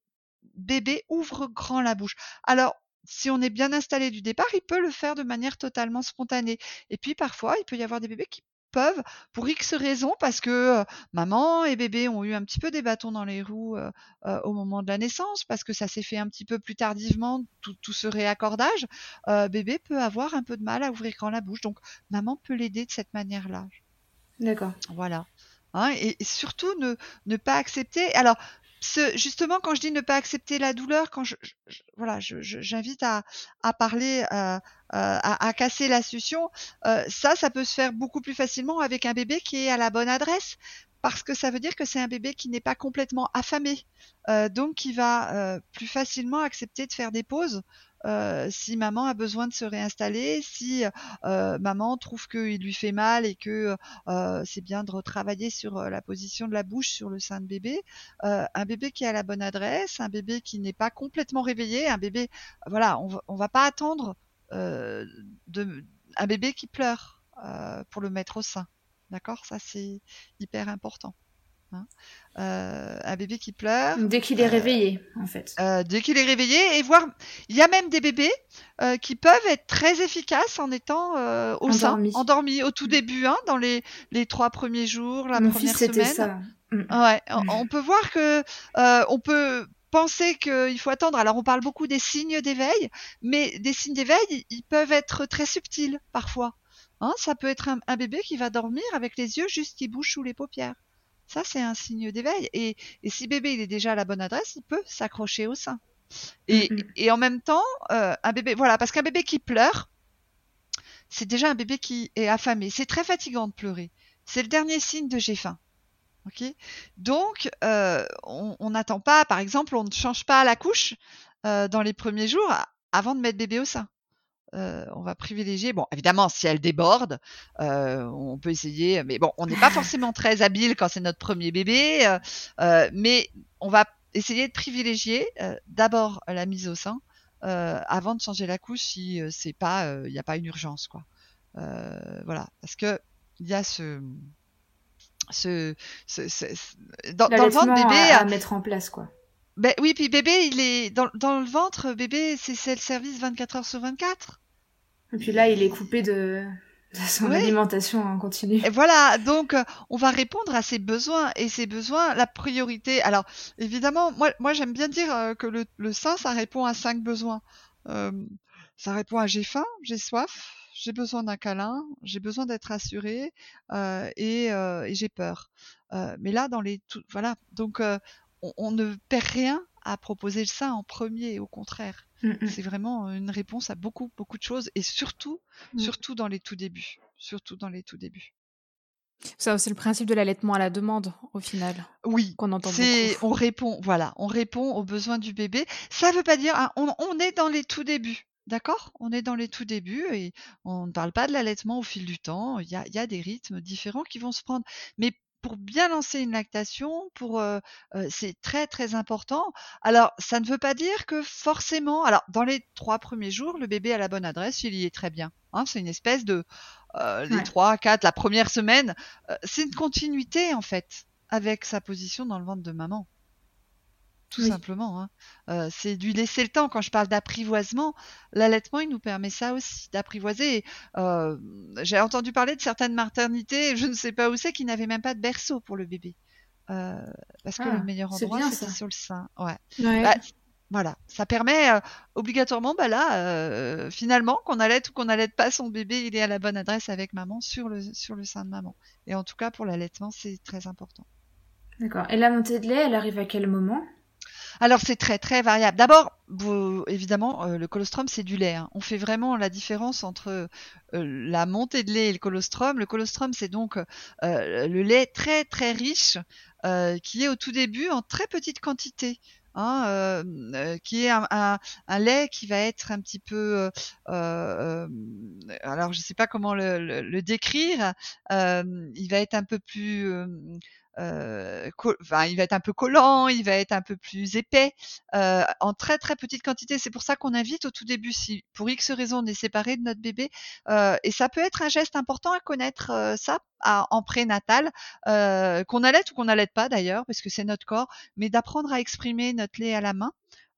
bébé ouvre grand la bouche. Alors, si on est bien installé du départ, il peut le faire de manière totalement spontanée. Et puis parfois, il peut y avoir des bébés qui peuvent, pour X raisons, parce que euh, maman et bébé ont eu un petit peu des bâtons dans les roues euh, euh, au moment de la naissance, parce que ça s'est fait un petit peu plus tardivement, tout, tout ce réaccordage, bébé peut avoir un peu de mal à ouvrir grand la bouche. Donc, maman peut l'aider de cette manière-là. D'accord. Voilà. Hein, et, et, surtout, ne, ne pas accepter. Alors, justement, quand je dis ne pas accepter la douleur, quand je, voilà, j'invite à, parler, euh, à, à, casser la euh, ça, ça peut se faire beaucoup plus facilement avec un bébé qui est à la bonne adresse, parce que ça veut dire que c'est un bébé qui n'est pas complètement affamé, euh, donc qui va plus facilement accepter de faire des pauses euh, si maman a besoin de se réinstaller, si euh, maman trouve qu'il lui fait mal et que euh, c'est bien de retravailler sur la position de la bouche sur le sein de bébé, un bébé qui a la bonne adresse, un bébé qui n'est pas complètement réveillé, un bébé, voilà, on va, va pas attendre de, un bébé qui pleure pour le mettre au sein. D'accord? Ça, c'est hyper important. Hein. Euh, un bébé qui pleure. Dès qu'il est euh, réveillé, en fait. Euh, dès qu'il est réveillé, et voir, il y a même des bébés qui peuvent être très efficaces en étant au endormi. sein, endormis au tout début, hein, dans les, les trois premiers jours, la première semaine. Ça. Mm. Ouais, on, peut voir que on peut penser qu'il faut attendre. Alors on parle beaucoup des signes d'éveil, mais des signes d'éveil, ils, peuvent être très subtils parfois. Hein, ça peut être un, un, bébé qui va dormir avec les yeux juste qui bougent sous les paupières. Ça, c'est un signe d'éveil. Et, si bébé il est déjà à la bonne adresse, il peut s'accrocher au sein. Et, mm-hmm. en même temps, euh, un bébé, voilà, parce qu'un bébé qui pleure, c'est déjà un bébé qui est affamé. C'est très fatigant de pleurer. C'est le dernier signe de j'ai faim. Ok? Donc, euh, on n'attend pas, par exemple, on ne change pas la couche euh, dans les premiers jours avant de mettre bébé au sein. Euh, on va privilégier. Bon, évidemment, si elle déborde, euh, on peut essayer. Mais bon, on n'est pas forcément très habile quand c'est notre premier bébé. Euh, mais on va essayer de privilégier d'abord la mise au sein avant de changer la couche si c'est pas, il n'y a pas une urgence, quoi. voilà, parce que il y a ce ce, dans, le ventre bébé à, mettre en place quoi. Ben oui, puis bébé, il est dans, dans le ventre, bébé, c'est le service 24 heures sur 24. Et puis là, il est coupé de, son alimentation en continu. Et voilà, donc euh, on va répondre à ses besoins et ses besoins, la priorité. Alors évidemment, moi, moi j'aime bien dire euh, que le, le, sein, ça répond à cinq besoins. Euh, ça répond à j'ai faim, j'ai soif, j'ai besoin d'un câlin, j'ai besoin d'être assuré et, et j'ai peur. mais là, dans les tout, voilà, donc on, on, ne perd rien à proposer sein en premier, au contraire. Mm, mm. C'est vraiment une réponse à beaucoup, beaucoup de choses et surtout, mm. surtout dans les tout débuts. Surtout dans les tout débuts. Ça, c'est le principe de l'allaitement à la demande, au final. Oui, qu'on entend On répond, voilà, on répond aux besoins du bébé. Ça ne veut pas dire, hein, on, est dans les tout débuts. D'accord? On est dans les tout débuts et on ne parle pas de l'allaitement au fil du temps. Il y a, y a des rythmes différents qui vont se prendre. Mais pour bien lancer une lactation, pour c'est très très important. Alors ça ne veut pas dire que forcément, alors dans les trois premiers jours, le bébé a la bonne adresse, il y est très bien. Hein, c'est une espèce de les trois, quatre, la première semaine, c'est une continuité en fait avec sa position dans le ventre de maman tout simplement. Hein. Euh, c'est lui laisser le temps. Quand je parle d'apprivoisement, l'allaitement, il nous permet ça aussi, d'apprivoiser. Euh, j'ai entendu parler de certaines maternités, je ne sais pas où c'est, qui n'avaient même pas de berceau pour le bébé. Euh, parce que le ah, meilleur endroit, c'est sur le sein. Ouais. Bah, voilà, ça permet obligatoirement, bah là, finalement, qu'on allaite ou qu'on allaite pas son bébé, il est à la bonne adresse avec maman sur le sur le sein de maman. Et en tout cas, pour l'allaitement, c'est très important. D'accord. Et la montée de lait, elle arrive à quel moment? Alors c'est très très variable. D'abord, évidemment, euh, le colostrum c'est du lait. Hein. On fait vraiment la différence entre euh, la montée de lait et le colostrum. Le colostrum c'est donc euh, le lait très très riche qui est au tout début en très petite quantité. Hein, qui est un, lait qui va être un petit peu, alors je ne sais pas comment le, le décrire, il va être un peu plus euh, il va être un peu collant, il va être un peu plus épais, euh, en très très petite quantité. C'est pour ça qu'on invite au tout début, si pour X raison on est séparé de notre bébé, euh, et ça peut être un geste important à connaître euh, ça en prénatal, euh, qu'on allait ou qu'on n'allait pas d'ailleurs, parce que c'est notre corps, mais d'apprendre à exprimer notre lait à la main.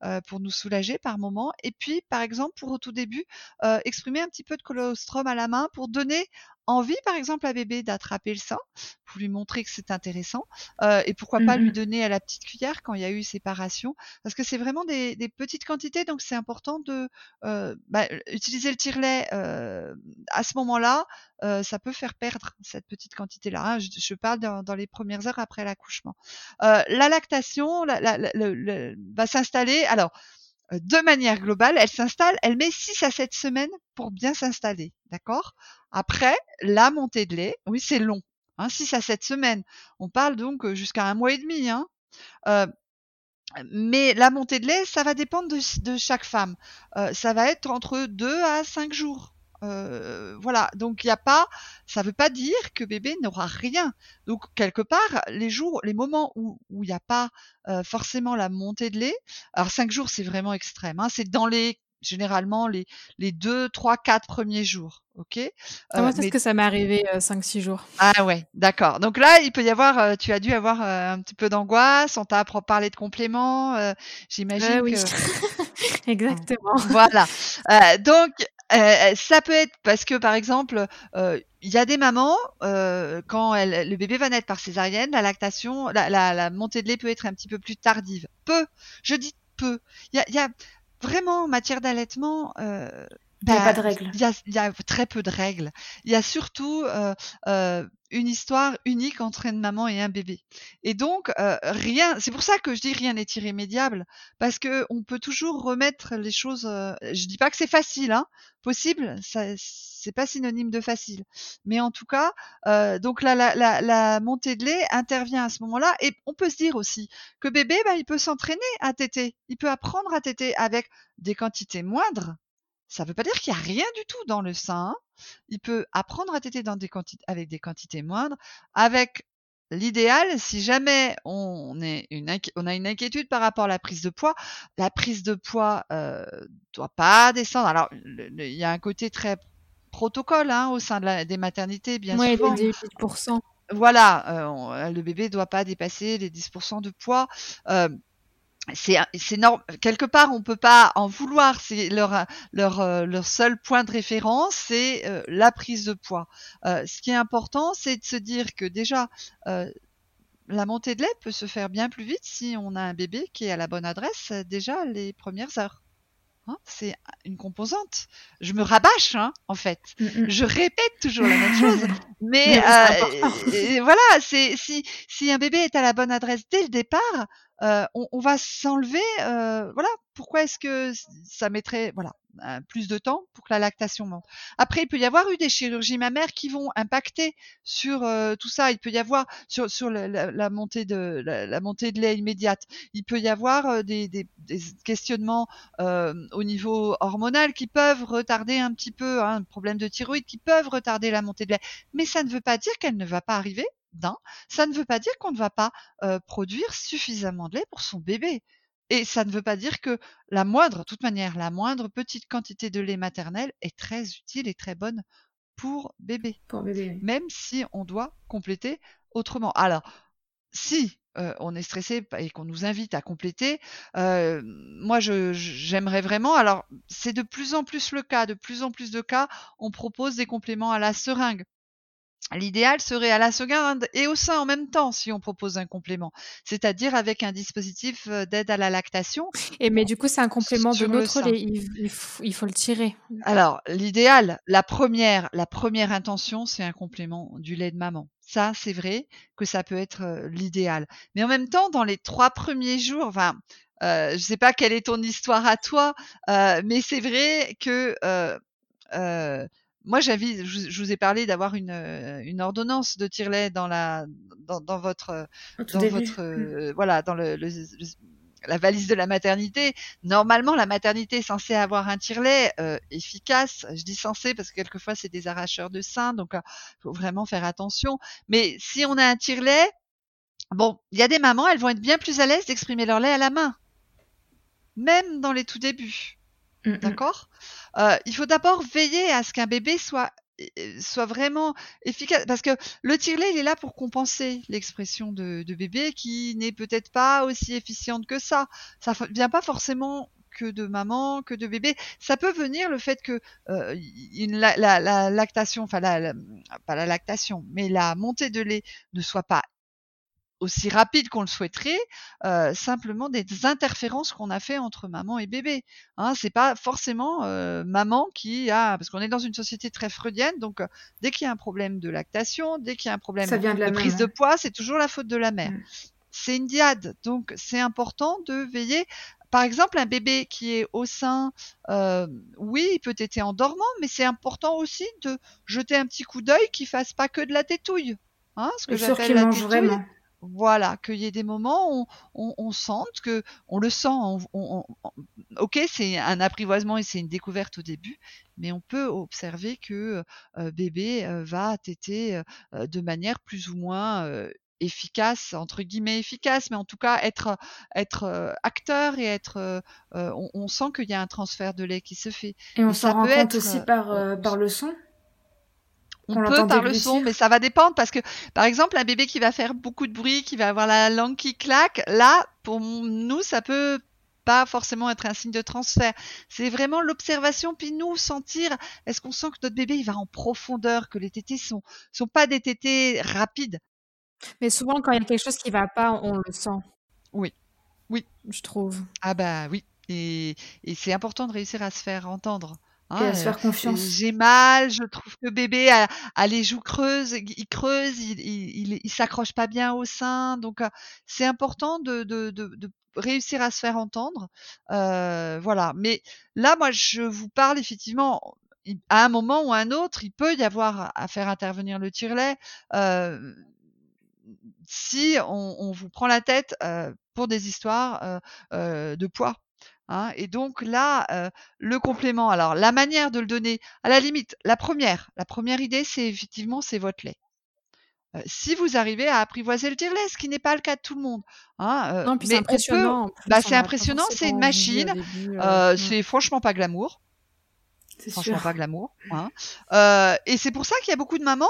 Euh, pour nous soulager par moment. Et puis, par exemple, pour au tout début, euh, exprimer un petit peu de colostrum à la main pour donner envie, par exemple, à bébé d'attraper le sein pour lui montrer que c'est intéressant, euh, et pourquoi pas lui donner à la petite cuillère quand il y a eu séparation, parce que c'est vraiment des, des, petites quantités, donc c'est important de euh, bah, utiliser le tire-lait euh, à ce moment-là. Euh, ça peut faire perdre cette petite quantité-là. Hein. Je, je, parle dans, dans, les premières heures après l'accouchement. Euh, la lactation la, la, la, va s'installer. Alors, de manière globale, elle s'installe, elle met 6 à 7 semaines pour bien s'installer, d'accord? Après, la montée de lait, oui, c'est long, hein, 6 à 7 semaines. On parle donc jusqu'à un mois et demi, hein. Euh, mais la montée de lait, ça va dépendre de, chaque femme. Euh, ça va être entre 2 à 5 jours. Euh, voilà, donc il n'y a pas, ça veut pas dire que bébé n'aura rien. Donc quelque part, les jours, les moments où il n'y a pas forcément la montée de lait, alors cinq jours c'est vraiment extrême, hein, c'est dans les généralement les les deux, trois, quatre premiers jours, ok? Euh, moi, est-ce que ça m'est arrivé cinq, six jours Ah ouais, d'accord. Donc là, il peut y avoir, tu as dû avoir un petit peu d'angoisse. On t'a parlé de compléments, j'imagine. oui. que... Exactement. Voilà. donc euh, ça peut être parce que par exemple, euh, il y a des mamans euh, quand elle, le bébé va naître par césarienne, la lactation, la, la, la, montée de lait peut être un petit peu plus tardive. Peu, je dis peu. Il y a, y a, vraiment en matière d'allaitement. Euh, il n'y a pas de règles. Il y a, y a, très peu de règles. Il y a surtout euh, euh, une histoire unique entre une maman et un bébé. Et donc euh, rien. C'est pour ça que je dis rien n'est irrémédiable parce que on peut toujours remettre les choses. Euh, je dis pas que c'est facile, hein. Possible, ça c'est pas synonyme de facile. Mais en tout cas, euh, donc la, la, montée de lait intervient à ce moment-là. Et on peut se dire aussi que bébé, bah, il peut s'entraîner à téter. Il peut apprendre à téter avec des quantités moindres ça ne veut pas dire qu'il n'y a rien du tout dans le sein. Il peut apprendre à téter dans des avec des quantités moindres, avec l'idéal, si jamais on, est une a une inquiétude par rapport à la prise de poids, la prise de poids euh, doit pas descendre. Alors, il y a un côté très protocole hein, au sein de la, des maternités, bien ouais, souvent. 10%. Voilà, euh, le bébé doit pas dépasser les 10% de poids. Euh, c'est quelque part on peut pas en vouloir c'est leur leur euh, leur seul point de référence c'est euh, la prise de poids euh, ce qui est important c'est de se dire que déjà euh, la montée de lait peut se faire bien plus vite si on a un bébé qui est à la bonne adresse déjà les premières heures Hein, c'est une composante. Je me rabâche, hein, en fait. Mm -hmm. Je répète toujours la même chose. Mais, mais euh, voilà, c'est si si un bébé est à la bonne adresse dès le départ, on, va s'enlever. Voilà, pourquoi est-ce que ça mettrait, voilà, plus de temps pour que la lactation monte? Après, il peut y avoir eu des chirurgies mammaires qui vont impacter sur tout ça. Il peut y avoir sur, la, montée de la, montée de lait immédiate. Il peut y avoir des, questionnements au niveau hormonal qui peuvent retarder un petit peu, hein, un problème de thyroïde qui peuvent retarder la montée de lait. Mais ça ne veut pas dire qu'elle ne va pas arriver. Ça ne veut pas dire qu'on ne va pas euh, produire suffisamment de lait pour son bébé. Et ça ne veut pas dire que la moindre, de toute manière, la moindre petite quantité de lait maternel est très utile et très bonne pour bébé. Pour bébé. Même si on doit compléter autrement. Alors, si euh, on est stressé et qu'on nous invite à compléter, euh, moi j'aimerais vraiment. Alors, c'est de plus en plus le cas, de plus en plus de cas, on propose des compléments à la seringue. L'idéal serait à la seconde et au sein en même temps si on propose un complément, c'est-à-dire avec un dispositif d'aide à la lactation. Et mais du coup, c'est un complément de notre lait, il, il, faut, il, faut, le tirer. Alors, l'idéal, la première, la première intention, c'est un complément du lait de maman. Ça, c'est vrai que ça peut être euh, l'idéal. Mais en même temps, dans les trois premiers jours, enfin, euh, je sais pas quelle est ton histoire à toi, euh, mais c'est vrai que moi, j'invite, je, je, vous ai parlé d'avoir une, une ordonnance de tire-lait dans la, dans, dans votre, dans votre, euh, voilà, dans le, le, le, la valise de la maternité. Normalement, la maternité est censée avoir un tire-lait euh, efficace. Je dis censé parce que quelquefois c'est des arracheurs de sein, donc il euh, faut vraiment faire attention. Mais si on a un tire-lait, bon, il y a des mamans, elles vont être bien plus à l'aise d'exprimer leur lait à la main, même dans les tout débuts. Mmh D'accord? Euh, Il faut d'abord veiller à ce qu'un bébé soit soit vraiment efficace parce que le tire-lait il est là pour compenser l'expression de, de, bébé qui n'est peut-être pas aussi efficiente que ça. Ça vient pas forcément que de maman, que de bébé. Ça peut venir le fait que une, la, la, lactation, enfin la, pas la lactation, mais la montée de lait ne soit pas aussi rapide qu'on le souhaiterait, euh, simplement des interférences qu'on a fait entre maman et bébé. Hein, c'est pas forcément euh, maman qui a, parce qu'on est dans une société très freudienne, donc euh, dès qu'il y a un problème de lactation, dès qu'il y a un problème de, prise de poids, c'est toujours la faute de la mère. Mmh. C'est une diade, donc c'est important de veiller. Par exemple, un bébé qui est au sein, oui, il peut être en dormant, mais c'est important aussi de jeter un petit coup d'œil qui fasse pas que de la tétouille. Hein, ce que j'appelle la tétouille. Vraiment. Voilà, qu'il y ait des moments où on, on, sente que, on le sent, ok, c'est un apprivoisement et c'est une découverte au début, mais on peut observer que euh, bébé euh, va téter euh, de manière plus ou moins efficace, entre guillemets efficace, mais en tout cas être, être acteur et être, on, sent qu'il y a un transfert de lait qui se fait. Et on s'en rend compte aussi par, par le son on peut par le son, mais ça va dépendre parce que, par exemple, un bébé qui va faire beaucoup de bruit, qui va avoir la langue qui claque, là, pour nous, ça peut pas forcément être un signe de transfert. C'est vraiment l'observation, puis nous sentir, est-ce qu'on sent que notre bébé il va en profondeur, que les tétés sont sont pas des tétés rapides? Mais souvent, quand il y a quelque chose qui va pas, on le sent. Oui, oui, je trouve. Ah bah oui, et, et c'est important de réussir à se faire entendre. Ah, et à se faire confiance. J'ai mal, je trouve que bébé a, les joues creuses, il creuse, il, il, il, s'accroche pas bien au sein. Donc, c'est important de, de, de, de, réussir à se faire entendre. Euh, voilà. Mais là, moi, je vous parle effectivement. À un moment ou à un autre, il peut y avoir à faire intervenir le tirelet euh, si on, on, vous prend la tête euh, pour des histoires euh, euh de poids. Hein, et donc là, euh, le complément, alors la manière de le donner, à la limite, la première, la première idée, c'est effectivement c'est votre lait. Euh, si vous arrivez à apprivoiser le tire-lait, ce qui n'est pas le cas de tout le monde. Hein, euh, non, puis c'est impressionnant. bah, c'est impressionnant, c'est une machine. C'est franchement pas glamour. Franchement pas glamour. Hein. et c'est pour ça qu'il y a beaucoup de mamans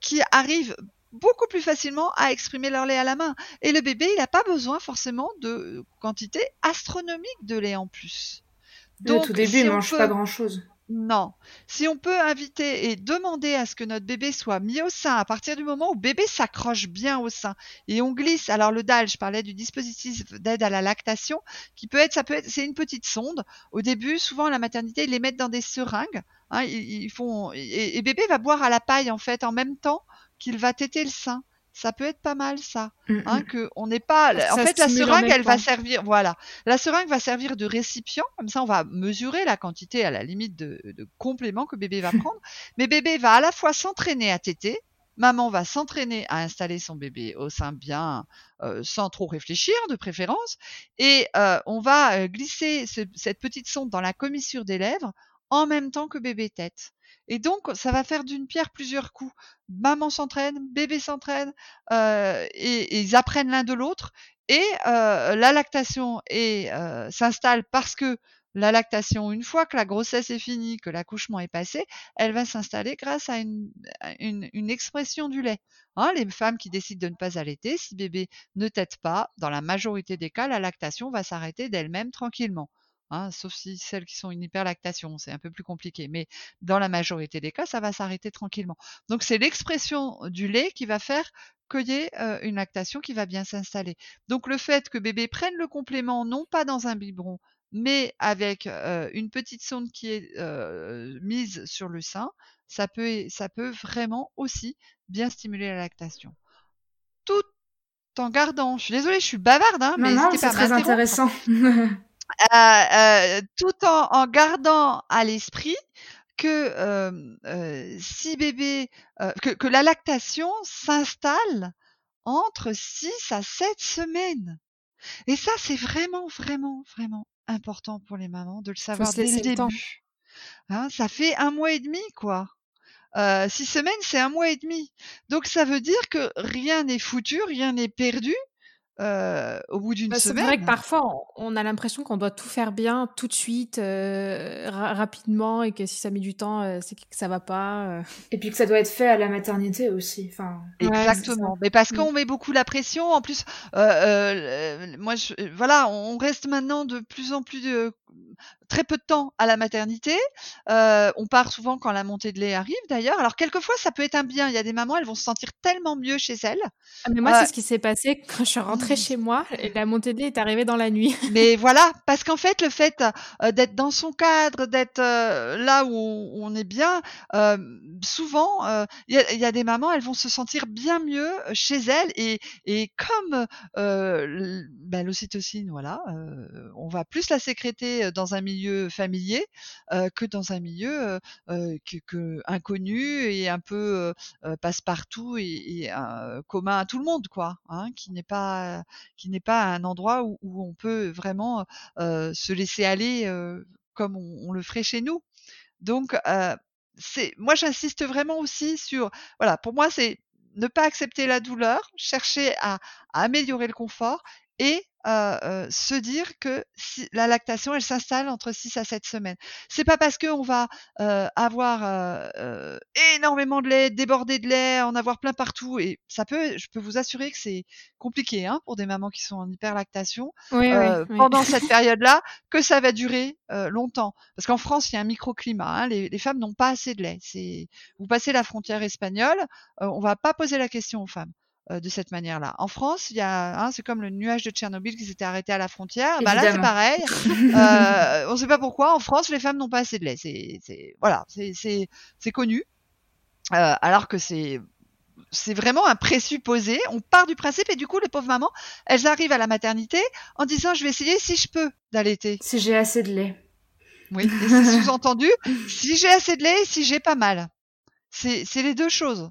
qui arrivent beaucoup plus facilement à exprimer leur lait à la main. Et le bébé, il n'a pas besoin forcément de quantité astronomique de lait en plus. Donc, au début, il ne mange pas grand-chose. Non. Si on peut inviter et demander à ce que notre bébé soit mis au sein à partir du moment où bébé s'accroche bien au sein et on glisse. Alors le DAL, je parlais du dispositif d'aide à la lactation, qui peut être, ça peut être, c'est une petite sonde. Au début, souvent à la maternité, ils les mettent dans des seringues. Hein, ils, font et, et, bébé va boire à la paille en fait en même temps qu'il va téter le sein. Ça peut être pas mal ça, mm, hein, mm. que on n'est pas. En fait, la seringue, elle va servir. Voilà, la seringue va servir de récipient. Comme ça, on va mesurer la quantité à la limite de, de compléments que bébé va prendre. Mais bébé va à la fois s'entraîner à téter, maman va s'entraîner à installer son bébé au sein bien, euh, sans trop réfléchir de préférence, et euh, on va euh, glisser cette petite sonde dans la commissure des lèvres en même temps que bébé tête. Et donc, ça va faire d'une pierre plusieurs coups. Maman s'entraîne, bébé s'entraîne, euh, et, ils apprennent l'un de l'autre. Et euh, la lactation euh, s'installe parce que la lactation, une fois que la grossesse est finie, que l'accouchement est passé, elle va s'installer grâce à une, expression du lait. Hein, les femmes qui décident de ne pas allaiter, si bébé ne tète pas, dans la majorité des cas, la lactation va s'arrêter d'elle-même tranquillement. Hein, sauf si celles qui sont une hyperlactation, c'est un peu plus compliqué. Mais dans la majorité des cas, ça va s'arrêter tranquillement. Donc c'est l'expression du lait qui va faire qu'il y ait une lactation qui va bien s'installer. Donc le fait que bébé prenne le complément, non pas dans un biberon, mais avec une petite sonde qui est mise sur le sein, ça peut, ça peut vraiment aussi bien stimuler la lactation. Tout en gardant, je suis désolée, je suis bavarde, hein, mais c'est très intéressant. Euh, euh, tout en, en, gardant à l'esprit que euh, si bébé, que, que, la lactation s'installe entre 6 à 7 semaines. Et ça, c'est vraiment, vraiment, vraiment important pour les mamans de le savoir dès le début. Hein, ça fait un mois et demi, quoi. Euh, six semaines, c'est un mois et demi. Donc ça veut dire que rien n'est foutu, rien n'est perdu euh, au bout d'une bah, semaine. C'est vrai que parfois, on a l'impression qu'on doit tout faire bien tout de suite, euh, rapidement, et que si ça met du temps, euh, c'est que ça va pas. Et puis que ça doit être fait à la maternité aussi. Enfin, Exactement. Mais parce qu'on met beaucoup la pression. En plus, moi, je, voilà, on reste maintenant de plus en plus de très peu de temps à la maternité. Euh, on part souvent quand la montée de lait arrive d'ailleurs. Alors quelquefois ça peut être un bien. Il y a des mamans, elles vont se sentir tellement mieux chez elles. Ah, mais moi c'est euh ce qui s'est passé quand je suis rentrée chez moi. Et la montée de lait est arrivée dans la nuit. mais voilà, parce qu'en fait le fait euh, d'être dans son cadre, d'être là où on, est bien, souvent il y, a des mamans, elles vont se sentir bien mieux chez elles et, et comme ben, l'ocytocine, voilà, on va plus la sécréter dans un milieu familier que dans un milieu que, inconnu et un peu passe-partout et, commun à tout le monde, quoi, hein, qui n'est pas qui n'est pas un endroit où, on peut vraiment se laisser aller comme on, le ferait chez nous. Donc c'est moi j'insiste vraiment aussi sur voilà pour moi c'est ne pas accepter la douleur, chercher à améliorer le confort et euh, se dire que si, la lactation, elle s'installe entre 6 à 7 semaines. C'est pas parce qu'on va euh, avoir euh, énormément de lait, déborder de lait, en avoir plein partout, et ça peut, je peux vous assurer que c'est compliqué hein, pour des mamans qui sont en hyperlactation oui, pendant cette période-là, que ça va durer longtemps. Parce qu'en France, il y a un microclimat. Hein, les, les, femmes n'ont pas assez de lait. Vous passez la frontière espagnole, on va pas poser la question aux femmes. Euh, de cette manière-là. En France, il y a, hein, c'est comme le nuage de Tchernobyl qui s'était arrêté à la frontière. Bah là, c'est pareil. euh, on ne sait pas pourquoi. En France, les femmes n'ont pas assez de lait. C'est, c'est voilà, c'est, c'est, c'est connu. Euh, alors que c'est c'est vraiment un présupposé. On part du principe et du coup, les pauvres mamans, elles arrivent à la maternité en disant je vais essayer si je peux d'allaiter. Si j'ai assez de lait. Oui, et c'est sous-entendu si j'ai assez de lait et si j'ai pas mal. C'est, c'est les deux choses.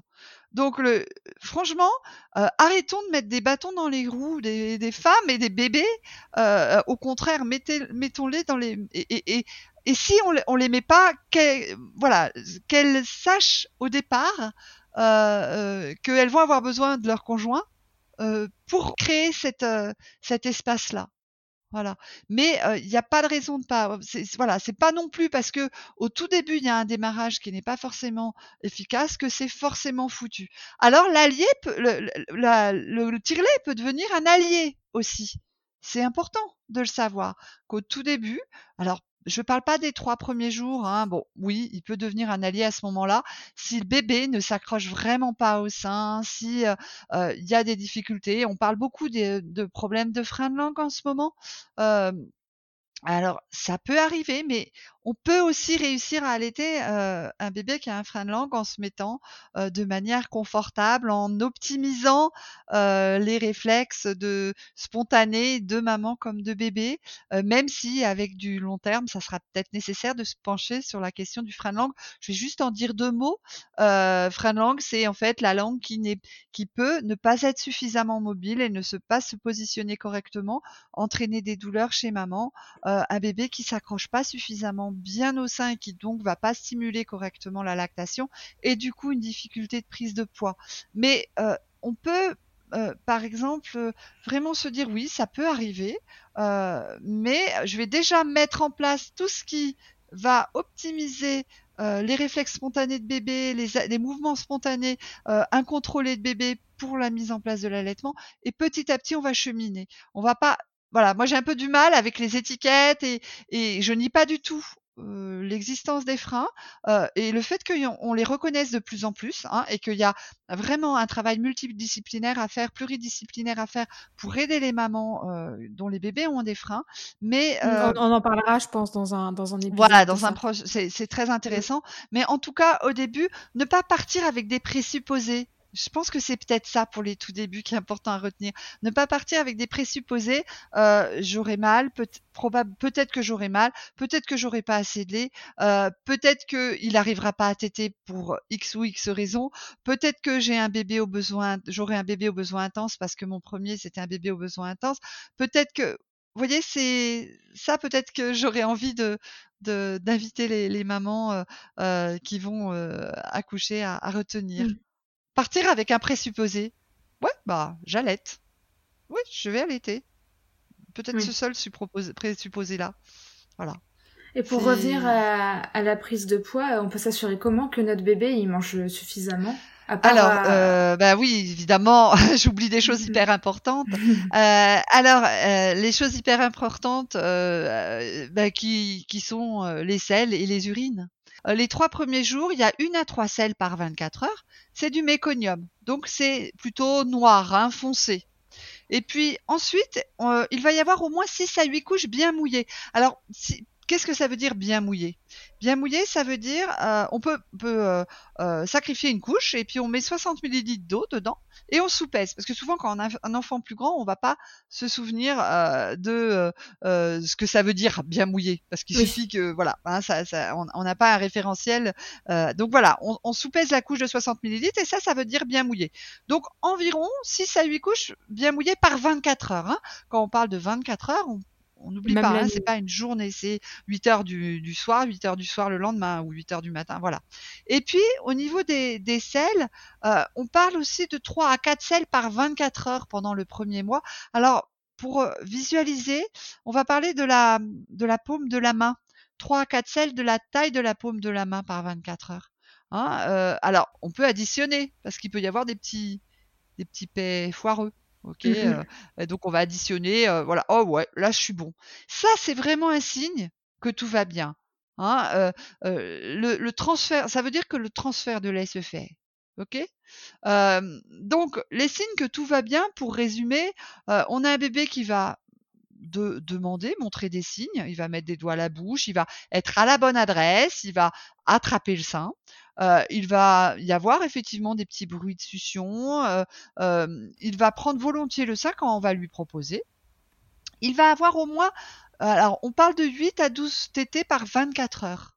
Donc, le, franchement, euh, arrêtons de mettre des bâtons dans les roues des, femmes et des bébés. Euh, au contraire, mettons-les dans les et, et, si on, on les met pas, voilà, qu'elles sachent au départ euh, euh, qu'elles vont avoir besoin de leur conjoint euh, pour créer euh, cet espace-là. Voilà. Mais il n'y a pas de raison de pas. Voilà, c'est pas non plus parce que au tout début il y a un démarrage qui n'est pas forcément efficace que c'est forcément foutu. Alors l'allié, le, le, le tirelet peut devenir un allié aussi. C'est important de le savoir qu'au tout début, alors je ne parle pas des trois premiers jours. Hein. Bon, oui, il peut devenir un allié à ce moment-là si le bébé ne s'accroche vraiment pas au sein, si euh, euh, il y a des difficultés. On parle beaucoup de, problèmes de frein de langue en ce moment. Euh, alors, ça peut arriver, mais on peut aussi réussir à allaiter euh, un bébé qui a un frein de langue en se mettant euh, de manière confortable, en optimisant euh, les réflexes de spontanés de maman comme de bébé, même si avec du long terme, ça sera peut-être nécessaire de se pencher sur la question du frein de langue. Je vais juste en dire deux mots. frein de langue, c'est en fait la langue qui, qui peut ne pas être suffisamment mobile et ne se pas se positionner correctement, entraîner des douleurs chez maman euh, un bébé qui s'accroche pas suffisamment bien au sein et qui donc va pas stimuler correctement la lactation et du coup une difficulté de prise de poids. Mais euh, on peut euh, par exemple, vraiment se dire oui, ça peut arriver, mais je vais déjà mettre en place tout ce qui va optimiser les réflexes spontanés de bébé, les, les mouvements spontanés incontrôlés de bébé pour la mise en place de l'allaitement, et petit à petit on va cheminer. On va pas voilà, moi j'ai un peu du mal avec les étiquettes et, et je nie pas du tout euh, l'existence des freins euh, et le fait qu'on les reconnaisse de plus en plus hein, et qu'il y a vraiment un travail multidisciplinaire à faire, pluridisciplinaire à faire pour aider les mamans euh, dont les bébés ont des freins. Mais on, on, en parlera, je pense, dans un dans un épisode. Voilà, dans un c'est très intéressant. Mais en tout cas, au début, ne pas partir avec des présupposés je pense que c'est peut-être ça pour les tout débuts qui est important à retenir. Ne pas partir avec des présupposés. Euh, j'aurai mal, peut probable, peut-être que j'aurai mal, peut-être que j'aurai pas assez de lait, euh, peut-être qu'il n'arrivera pas à téter pour x ou x raisons, peut-être que j'ai un bébé au besoin, j'aurai un bébé au besoin intense parce que mon premier c'était un bébé au besoin intense. Peut-être que vous voyez, c'est ça peut-être que j'aurais envie de d'inviter les, les, mamans euh, euh, qui vont euh, accoucher à, à retenir. Mmh partir avec un présupposé. Ouais, bah, j'allaite. Oui, je vais allaiter. Peut-être Oui. ce seul supposé- présupposé là. Voilà. Et pour revenir à, à la prise de poids, on peut s'assurer comment que notre bébé il mange suffisamment Alors, euh, euh, bah oui, évidemment, j'oublie des choses hyper importantes. Euh, alors, euh, les choses hyper importantes bah, qui, qui sont les selles et les urines. Euh, les trois premiers jours, il y a une à trois selles par 24 heures. C'est du méconium, donc c'est plutôt noir, hein, foncé. Et puis ensuite, euh, il va y avoir au moins 6 à 8 couches bien mouillées. Alors, si- qu'est-ce que ça veut dire bien mouillé? Bien mouillé, ça veut dire euh, on peut, peut euh, euh, sacrifier une couche et puis on met 60 millilitres d'eau dedans et on soupèse. Parce que souvent, quand on a un enfant plus grand, on va pas se souvenir euh, de ce que ça veut dire bien mouillé. Parce qu'il Oui. suffit que, voilà, hein, ça, ça, on n'a pas un référentiel. donc voilà, on, on soupèse la couche de 60 millilitres et ça, ça veut dire bien mouillé. Donc environ 6 à 8 couches bien mouillées par 24 heures. hein. Quand on parle de 24 heures, on on n'oublie pas, hein, c'est pas une journée, c'est 8 heures du, du soir, 8 heures du soir le lendemain ou 8 heures du matin, voilà. Et puis au niveau des, des selles, euh, on parle aussi de 3 à 4 selles par 24 heures pendant le premier mois. Alors pour euh, visualiser, on va parler de la, de la paume de la main. 3 à 4 selles de la taille de la paume de la main par 24 heures. Hein, euh, alors, on peut additionner parce qu'il peut y avoir des petits, des petits paix foireux. Ok, euh, et donc on va additionner. euh, voilà. Oh ouais, là je suis bon. Ça c'est vraiment un signe que tout va bien. Hein, le, le transfert, ça veut dire que le transfert de lait se fait. Ok? Euh, donc les signes que tout va bien. Pour résumer, euh, on a un bébé qui va de demander, montrer des signes. Il va mettre des doigts à la bouche, il va être à la bonne adresse, il va attraper le sein. Euh, il va y avoir effectivement des petits bruits de succion. euh, euh, il va prendre volontiers le sein quand on va lui proposer. Il va avoir au moins, alors on parle de 8 à 12 tétés par 24 heures.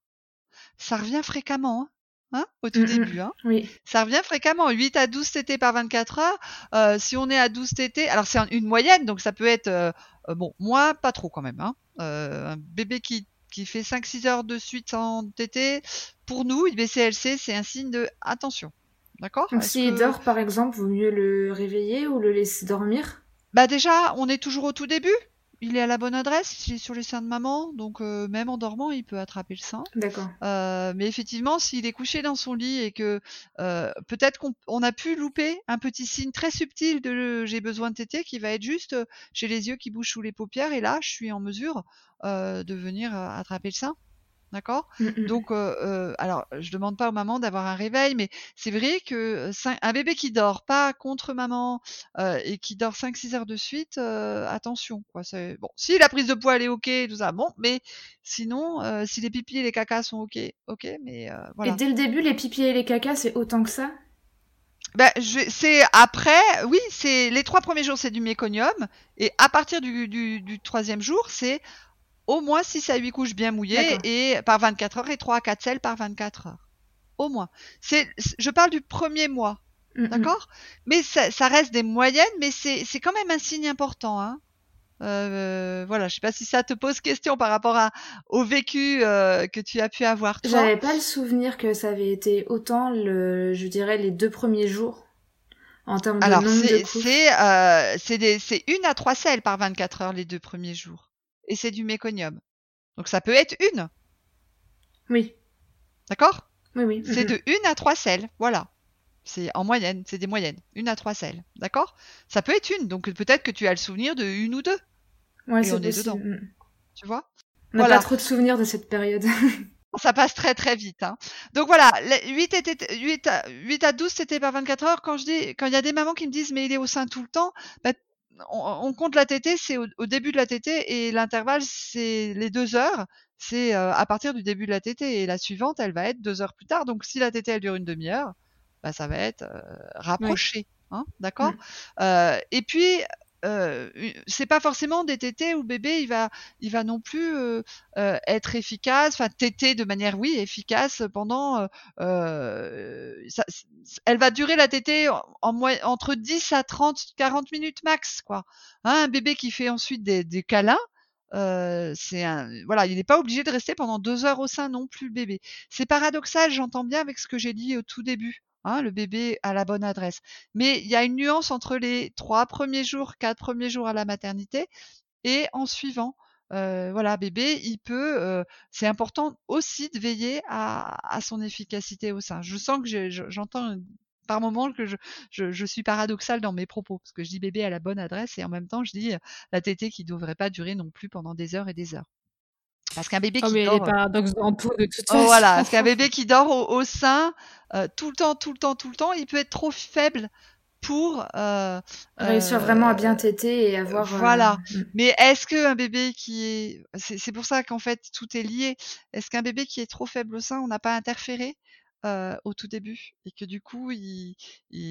Ça revient fréquemment, hein, hein, au tout début. Hein. Oui. Ça revient fréquemment, 8 à 12 TT par 24 heures. Euh, si on est à 12 TT, alors c'est un- une moyenne, donc ça peut être, euh, bon, moi, pas trop quand même. Hein. Euh, un bébé qui, qui fait 5-6 heures de suite sans TT, pour nous, IBCLC, c'est un signe de attention. D'accord? S'il que- dort par exemple, vaut mieux le réveiller ou le laisser dormir? Bah déjà, on est toujours au tout début. Il est à la bonne adresse, il est sur les seins de maman, donc euh, même en dormant, il peut attraper le sein. D'accord. Euh, mais effectivement, s'il est couché dans son lit et que euh, peut-être qu'on on a pu louper un petit signe très subtil de j'ai besoin de téter qui va être juste chez les yeux qui bougent sous les paupières et là, je suis en mesure euh, de venir euh, attraper le sein. D'accord? Mhm. Donc, euh, euh, alors, je demande pas aux mamans d'avoir un réveil, mais c'est vrai que euh, un bébé qui dort pas contre maman euh, et qui dort 5-6 heures de suite, euh, attention. Quoi, c'est bon. Si la prise de poids elle est ok, tout ça, bon. Mais sinon, euh, si les pipis et les cacas sont ok, ok. Mais euh, voilà. Et dès le début, les pipis et les cacas, c'est autant que ça? Ben, c'est après, oui, c'est les trois premiers jours c'est du méconium et à partir du, du, du troisième jour c'est au moins 6 à 8 couches bien mouillées et par 24 heures et 3 à 4 selles par 24 heures. Au moins. C'est, je parle du premier mois, d'accord? Mais ça, ça reste des moyennes, mais c'est, c'est quand même un signe important. Hein euh, voilà, je sais pas si ça te pose question par rapport à, au vécu euh, que tu as pu avoir toi. J'avais pas le souvenir que ça avait été autant, le, je dirais, les deux premiers jours. En termes de Alors, nombre de c'est, couches. c'est, euh, c'est, des, c'est une à trois selles par 24 heures les deux premiers jours. Et c'est du méconium. Donc ça peut être une, Oui, d'accord? Oui, oui. C'est Mhm. de une à trois selles, voilà. C'est en moyenne, c'est des moyennes, une à trois selles, d'accord? Ça peut être une, donc peut-être que tu as le souvenir de une ou deux, Ouais, c'est on est possible. dedans. Mhm. tu vois? On n'a Voilà. pas trop de souvenirs de cette période. Ça passe très très vite. Hein. Donc voilà, les 8, était, 8, à, 8 à 12 c'était par 24 heures. Quand je dis, quand il y a des mamans qui me disent mais il est au sein tout le temps, bah, on, on compte la tétée, c'est au, au début de la tétée et l'intervalle c'est les deux heures, c'est euh, à partir du début de la tétée et la suivante elle va être deux heures plus tard. Donc si la tétée elle dure une demi-heure, bah, ça va être euh, rapproché, hein, d'accord? Mm. Euh, Et puis euh, c'est pas forcément des tétés où bébé il va il va non plus euh, euh, être efficace, enfin téter de manière oui efficace pendant euh, euh, ça, elle va durer la tétée entre 10 à 30 40 minutes max quoi. Hein, un bébé qui fait ensuite des, des câlins c'est un, voilà, il n'est pas obligé de rester pendant deux heures au sein non plus le bébé. C'est paradoxal, j'entends bien avec ce que j'ai dit au tout début. Hein, le bébé à la bonne adresse. Mais il y a une nuance entre les trois premiers jours, quatre premiers jours à la maternité et en suivant. voilà, bébé, il peut. c'est important aussi de veiller à, son efficacité au sein. Je sens que j'entends par moment que je, je, suis paradoxale dans mes propos, parce que je dis bébé à la bonne adresse et en même temps je dis la tétée qui ne devrait pas durer non plus pendant des heures et des heures. Parce qu'un bébé oh, qui dort. de toute oh, voilà, parce qu'un bébé qui dort au, sein tout le temps, tout le temps, tout le temps, il peut être trop faible pour réussir vraiment à bien téter et avoir. Voilà. Mm. Mais est-ce qu'un bébé qui est, c'est pour ça qu'en fait tout est lié. Est-ce qu'un bébé qui est trop faible au sein, on n'a pas interféré? Au tout début et que du coup il,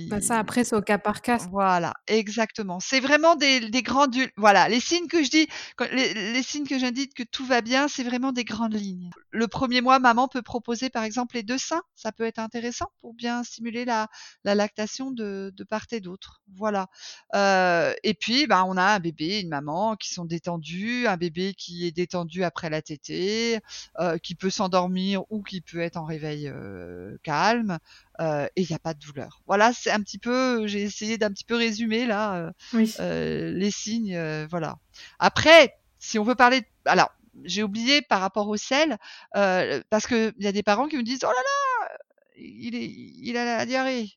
bah ça après c'est au cas par cas. Voilà, exactement. C'est vraiment des, des grandes voilà les signes que je dis, les, les signes que j'indique que tout va bien, c'est vraiment des grandes lignes. Le premier mois, maman peut proposer par exemple les deux seins, ça peut être intéressant pour bien stimuler la, la lactation de, de part et d'autre. Voilà. Euh, et puis bah on a un bébé, une maman qui sont détendus, un bébé qui est détendu après la tétée, euh, qui peut s'endormir ou qui peut être en réveil. Euh, calme et il n'y a pas de douleur. Voilà, c'est un petit peu, j'ai essayé d'un petit peu résumer là les signes, voilà. Après, si on veut parler, alors j'ai oublié par rapport au sel, parce que il y a des parents qui me disent oh là là, il est, il a la diarrhée.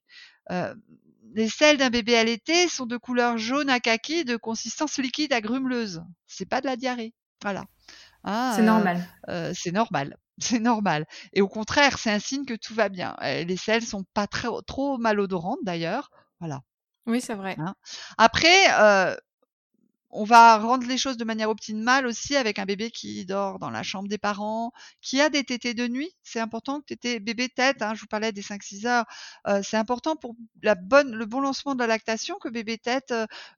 les selles d'un bébé allaité sont de couleur jaune à kaki, de consistance liquide à grumeleuse. C'est pas de la diarrhée. Voilà. Hein, c'est normal. c'est normal. C'est normal. Et au contraire, c'est un signe que tout va bien. Les selles sont pas trop, trop malodorantes d'ailleurs. Voilà. Oui, c'est vrai. Hein. Après, euh, on va rendre les choses de manière optimale aussi avec un bébé qui dort dans la chambre des parents, qui a des tétés de nuit. C'est important que tétés bébé tête, hein, je vous parlais des 5-6 heures, euh, c'est important pour le bon lancement de la lactation que bébé tête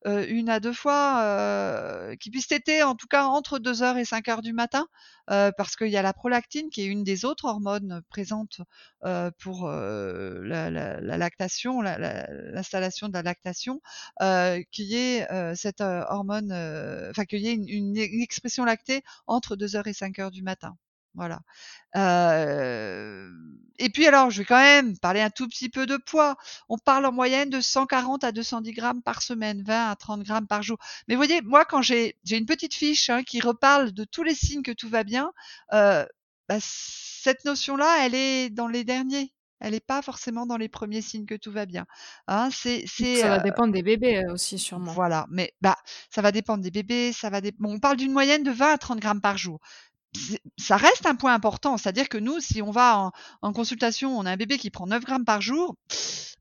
euh, une à deux fois, euh, qui puisse téter en tout cas entre 2 heures et 5 heures du matin, parce qu'il y a la prolactine qui est une des autres hormones présentes pour la, lactation, l'installation de la lactation, qui est cette hormone euh, enfin qu'il y ait une, expression lactée entre 2h et 5h du matin. Voilà. Euh, et puis alors, je vais quand même parler un tout petit peu de poids. On parle en moyenne de 140 à 210 grammes par semaine, 20 à 30 grammes par jour. Mais vous voyez, moi, quand j'ai une petite fiche hein, qui reparle de tous les signes que tout va bien, euh, bah, cette notion-là, elle est dans les derniers. Elle n'est pas forcément dans les premiers signes que tout va bien. Hein, c'est, c'est, ça va dépendre des bébés aussi, sûrement. Voilà, mais bah, ça va dépendre des bébés. Ça va on parle d'une moyenne de 20 à 30 grammes par jour. Ça reste un point important, c'est-à-dire que nous, si on va en, consultation, on a un bébé qui prend 9 grammes par jour,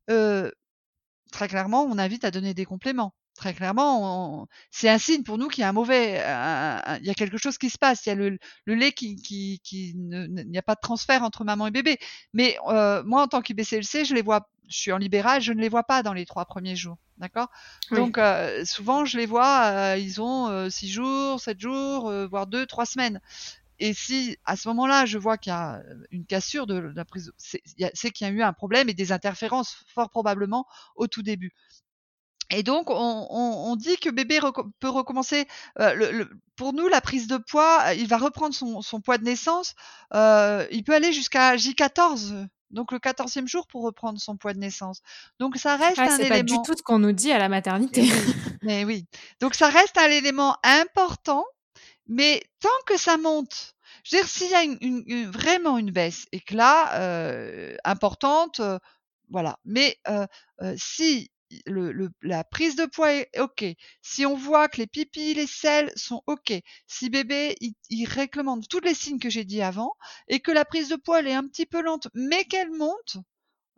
très clairement, on invite à donner des compléments. Très clairement, c'est un signe pour nous qu'il y a un mauvais, il y a quelque chose qui se passe. Il y a le, lait qui, qui, qui il n'y a pas de transfert entre maman et bébé. Mais euh, moi, en tant qu'IBCLC, je les vois, je suis en libéral, je ne les vois pas dans les trois premiers jours, d'accord? Donc euh, souvent, je les vois, euh, ils ont six jours, sept jours, voire deux, trois semaines. Et si à ce moment-là, je vois qu'il y a une cassure de la prise, c'est qu'il y a eu un problème et des interférences fort probablement au tout début. Et donc, on, on, dit que bébé peut recommencer. Euh, le, pour nous, la prise de poids, euh, il va reprendre son, son poids de naissance. Euh, il peut aller jusqu'à J14, donc le 14e jour pour reprendre son poids de naissance. Donc ça reste ah, un élément. C'est pas du tout ce qu'on nous dit à la maternité. mais oui. Donc ça reste un élément important, mais tant que ça monte. Je veux dire, s'il y a une, une, vraiment une baisse et que là, euh, importante, euh, voilà. Mais euh, si le, la prise de poids est OK, si on voit que les pipis, les selles sont OK, si bébé il, il réclame tous les signes que j'ai dit avant et que la prise de poids elle est un petit peu lente mais qu'elle monte,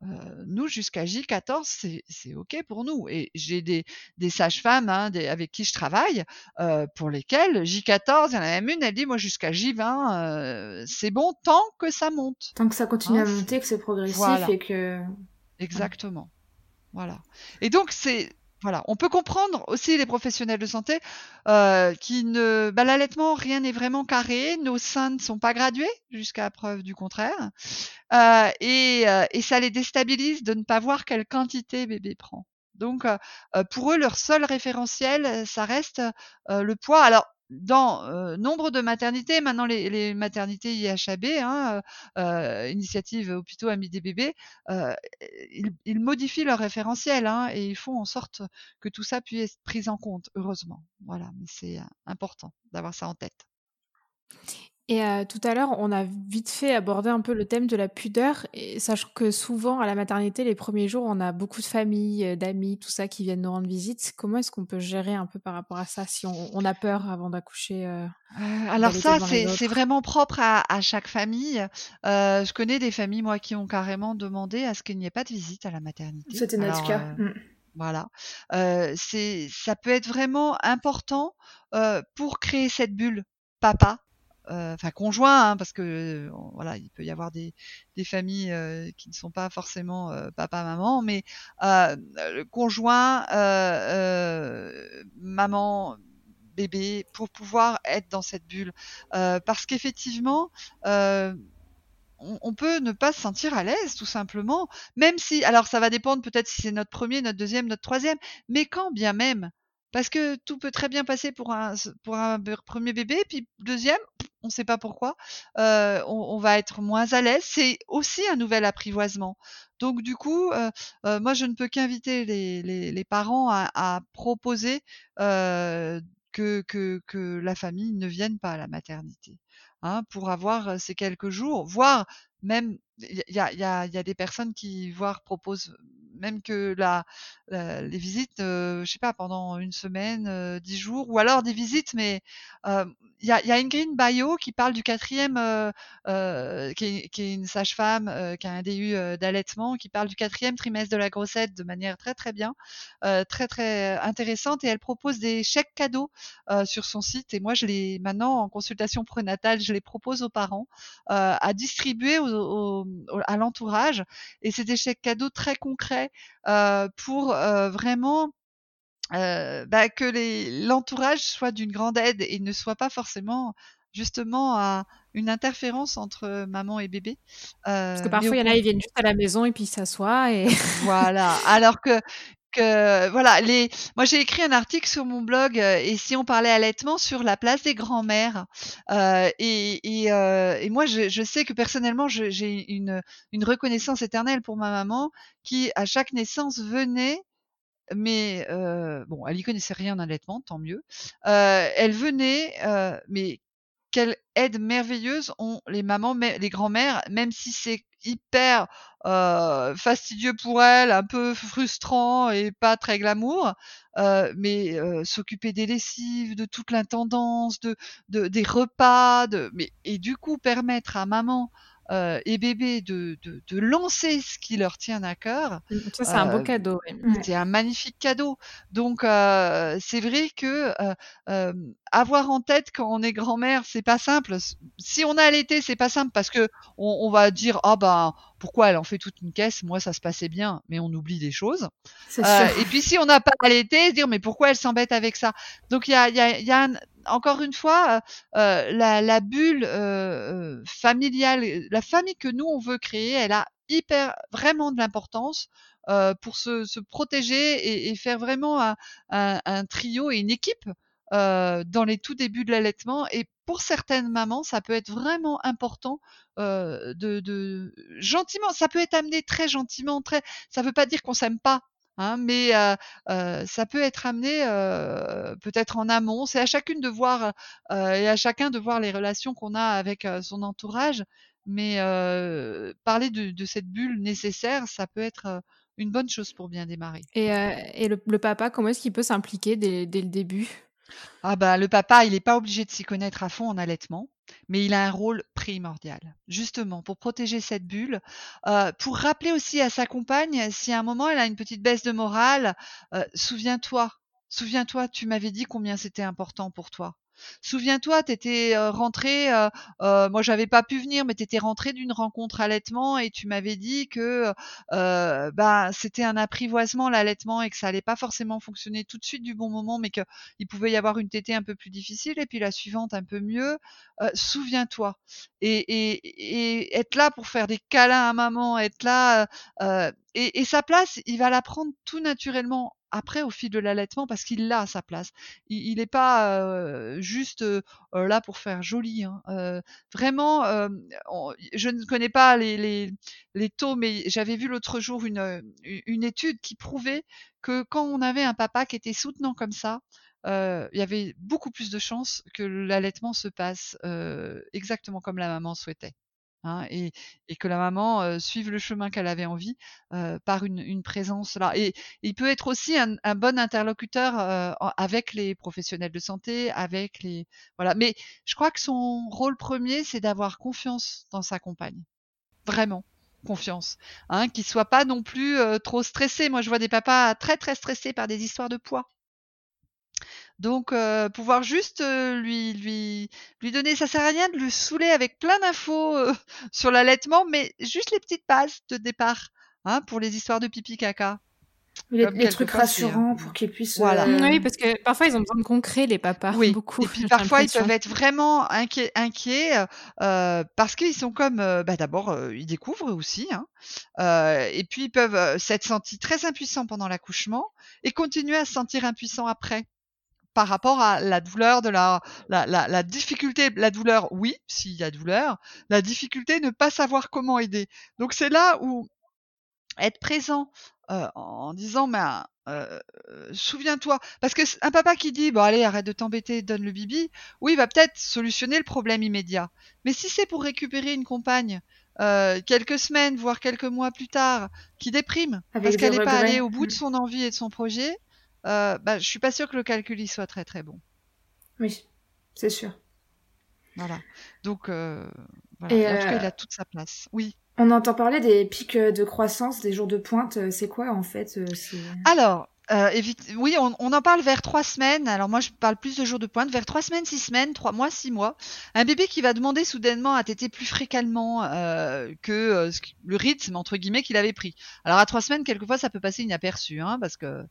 euh, nous jusqu'à J14 c'est OK pour nous. Et j'ai des, des sages-femmes hein, avec qui je travaille euh, pour lesquelles J14 il y en a même une elle dit moi jusqu'à J20 euh, c'est bon tant que ça monte. Tant que ça continue à hein, monter que c'est progressif et que exactement voilà. Et donc c'est voilà, on peut comprendre aussi les professionnels de santé euh, qui ne, bah, l'allaitement rien n'est vraiment carré, nos seins ne sont pas gradués jusqu'à preuve du contraire, euh, et, euh, et, ça les déstabilise de ne pas voir quelle quantité bébé prend. Donc pour eux leur seul référentiel, ça reste le poids. Alors dans euh, nombre de maternités, maintenant les, les maternités IHAB, hein, euh, Initiative Hôpitaux Amis des bébés, euh, ils, ils, modifient leur référentiel hein, et ils font en sorte que tout ça puisse être pris en compte, heureusement. Voilà, mais c'est important d'avoir ça en tête. Et euh, tout à l'heure, on a vite fait aborder un peu le thème de la pudeur, et sachant que souvent à la maternité, les premiers jours, on a beaucoup de familles, euh, d'amis, tout ça qui viennent nous rendre visite. Comment est-ce qu'on peut gérer un peu par rapport à ça si on, on a peur avant d'accoucher euh, euh Alors ça, c'est vraiment propre à, à chaque famille. Euh, je connais des familles, moi, qui ont carrément demandé à ce qu'il n'y ait pas de visite à la maternité. C'était notre cas. Voilà, euh, c'est ça peut être vraiment important pour créer cette bulle papa enfin conjoint, hein, parce que euh, voilà, il peut y avoir des, des familles euh, qui ne sont pas forcément papa maman, mais le conjoint, maman, bébé, pour pouvoir être dans cette bulle, parce qu'effectivement. On, peut ne pas se sentir à l'aise tout simplement, même si, alors ça va dépendre peut-être si c'est notre premier, notre deuxième, notre troisième, mais quand bien même, parce que tout peut très bien passer pour un, pour un premier bébé, puis deuxième, on ne sait pas pourquoi, euh, on, on, va être moins à l'aise. C'est aussi un nouvel apprivoisement. Donc du coup, euh, euh, moi je ne peux qu'inviter les, les, les, parents à, à proposer que, que, que la famille ne vienne pas à la maternité. Hein, pour avoir ces quelques jours, voire même il y a, des personnes qui voire proposent même que la, les visites, euh, je sais pas, pendant une semaine, euh, dix jours, ou alors des visites, mais euh, il y, a, y a Ingrid Bayo qui parle du quatrième, qui est, qui, est, une sage-femme, qui a un DU d'allaitement, qui parle du quatrième trimestre de la grossesse de manière très très bien, très très intéressante, et elle propose des chèques cadeaux sur son site. Et moi, je les maintenant en consultation prénatale, je les propose aux parents à distribuer au, au, à l'entourage, et c'est des chèques cadeaux très concrets euh, pour euh, vraiment euh, bah, que l'entourage soit d'une grande aide et ne soit pas forcément justement à une interférence entre maman et bébé. Euh, Parce que parfois, il y en a, ils viennent juste à la maison et puis s'assoient. Et... voilà. Alors que que voilà les moi j'ai écrit un article sur mon blog euh, et si on parlait allaitement sur la place des grands-mères. Euh, et, et, euh, et, moi je, je, sais que personnellement j'ai une, une reconnaissance éternelle pour ma maman qui à chaque naissance venait mais euh, bon elle y connaissait rien en allaitement tant mieux. Euh, elle venait mais quelle aide merveilleuse ont les mamans, les grands-mères, même si c'est hyper euh, fastidieux pour elles, un peu frustrant et pas très glamour, euh, mais euh, s'occuper des lessives, de toute l'intendance, de, de, des repas, de, mais et du coup permettre à maman euh, et bébé de, de, de, lancer ce qui leur tient à cœur. Ça, c'est euh, un beau cadeau. C'est un magnifique cadeau. Donc, euh, c'est vrai que euh, avoir en tête quand on est grand-mère, c'est pas simple. Si on a allaité, c'est pas simple parce que on, on va dire ah ben pourquoi elle en fait toute une caisse? Moi, ça se passait bien, mais on oublie des choses. Euh, et puis si on n'a pas allaité, dire mais pourquoi elle s'embête avec ça? Donc il y a, y a, y a un, encore une fois, euh, la, la, bulle euh, euh, familiale, la famille que nous on veut créer, elle a hyper vraiment de l'importance euh, pour se, se protéger et, et, faire vraiment un, un, un, trio et une équipe euh, dans les tout débuts de l'allaitement. Et pour certaines mamans, ça peut être vraiment important de, gentiment. Ça peut être amené très gentiment, très. Ça veut pas dire qu'on s'aime pas Hein, mais ça peut être amené peut-être en amont. C'est à chacune de voir et à chacun de voir les relations qu'on a avec son entourage. Mais parler de, cette bulle nécessaire, ça peut être une bonne chose pour bien démarrer. Et, le, papa, comment est-ce qu'il peut s'impliquer dès, le début? Ah bah le papa, il n'est pas obligé de s'y connaître à fond en allaitement, mais il a un rôle primordial, justement pour protéger cette bulle, euh, pour rappeler aussi à sa compagne si à un moment elle a une petite baisse de morale, euh, souviens-toi, souviens-toi, tu m'avais dit combien c'était important pour toi. Souviens-toi, tu étais euh, rentré, euh, euh, moi j'avais pas pu venir, mais tu étais rentré d'une rencontre allaitement et tu m'avais dit que euh, bah, c'était un apprivoisement l'allaitement et que ça allait pas forcément fonctionner tout de suite du bon moment, mais qu'il pouvait y avoir une tétée un peu plus difficile et puis la suivante un peu mieux. Euh, souviens-toi. Et, et, et, être là pour faire des câlins à maman, être là. Euh, et, et, sa place, il va la prendre tout naturellement après au fil de l'allaitement parce qu'il a sa place. Il n'est pas juste là pour faire joli. Hein. vraiment, je ne connais pas les, les, les taux, mais j'avais vu l'autre jour une, une étude qui prouvait que quand on avait un papa qui était soutenant comme ça, il y avait beaucoup plus de chances que l'allaitement se passe exactement comme la maman souhaitait. Hein, et, que la maman suive le chemin qu'elle avait envie par une, présence là. Et, il peut être aussi un, un bon interlocuteur avec les professionnels de santé, avec les voilà. Mais je crois que son rôle premier, c'est d'avoir confiance dans sa compagne, vraiment confiance, hein, qu'il soit pas non plus trop stressé. Moi, je vois des papas très très stressés par des histoires de poids. Donc euh, pouvoir juste euh, lui lui lui donner, ça sert à rien de le saouler avec plein d'infos euh, sur l'allaitement, mais juste les petites bases de départ, hein, pour les histoires de pipi caca. Les, trucs rassurants pour qu'ils puissent. Voilà. Oui, parce que parfois ils ont besoin de concret les papas. Oui. Beaucoup. Et puis parfois ils peuvent être vraiment inquiets, inquiets parce qu'ils sont comme, bah d'abord ils découvrent aussi, hein, et puis ils peuvent s'être sentis très impuissants pendant l'accouchement et continuer à se sentir impuissants après par rapport à la douleur de la, la, la, la difficulté, la douleur, oui, s'il y a douleur, la difficulté ne pas savoir comment aider. Donc c'est là où être présent euh, en disant, mais euh, souviens-toi, parce que un papa qui dit, bon allez, arrête de t'embêter, donne le bibi, oui, il va peut-être solutionner le problème immédiat. Mais si c'est pour récupérer une compagne euh, quelques semaines, voire quelques mois plus tard, qui déprime parce qu'elle n'est pas allée au bout de son envie et de son projet, euh, bah, je suis pas sûre que le calcul y soit très très bon. Oui, c'est sûr. Voilà. Donc, euh, voilà. en tout cas, il a euh, toute sa place. Oui. On entend parler des pics de croissance, des jours de pointe. C'est quoi en fait Alors, euh, oui, on, on, en parle vers trois semaines. Alors moi, je parle plus de jours de pointe. Vers trois semaines, six semaines, trois mois, six mois. Un bébé qui va demander soudainement à téter plus fréquemment euh, que euh, le rythme entre guillemets qu'il avait pris. Alors à trois semaines, quelquefois, ça peut passer inaperçu, hein, parce que.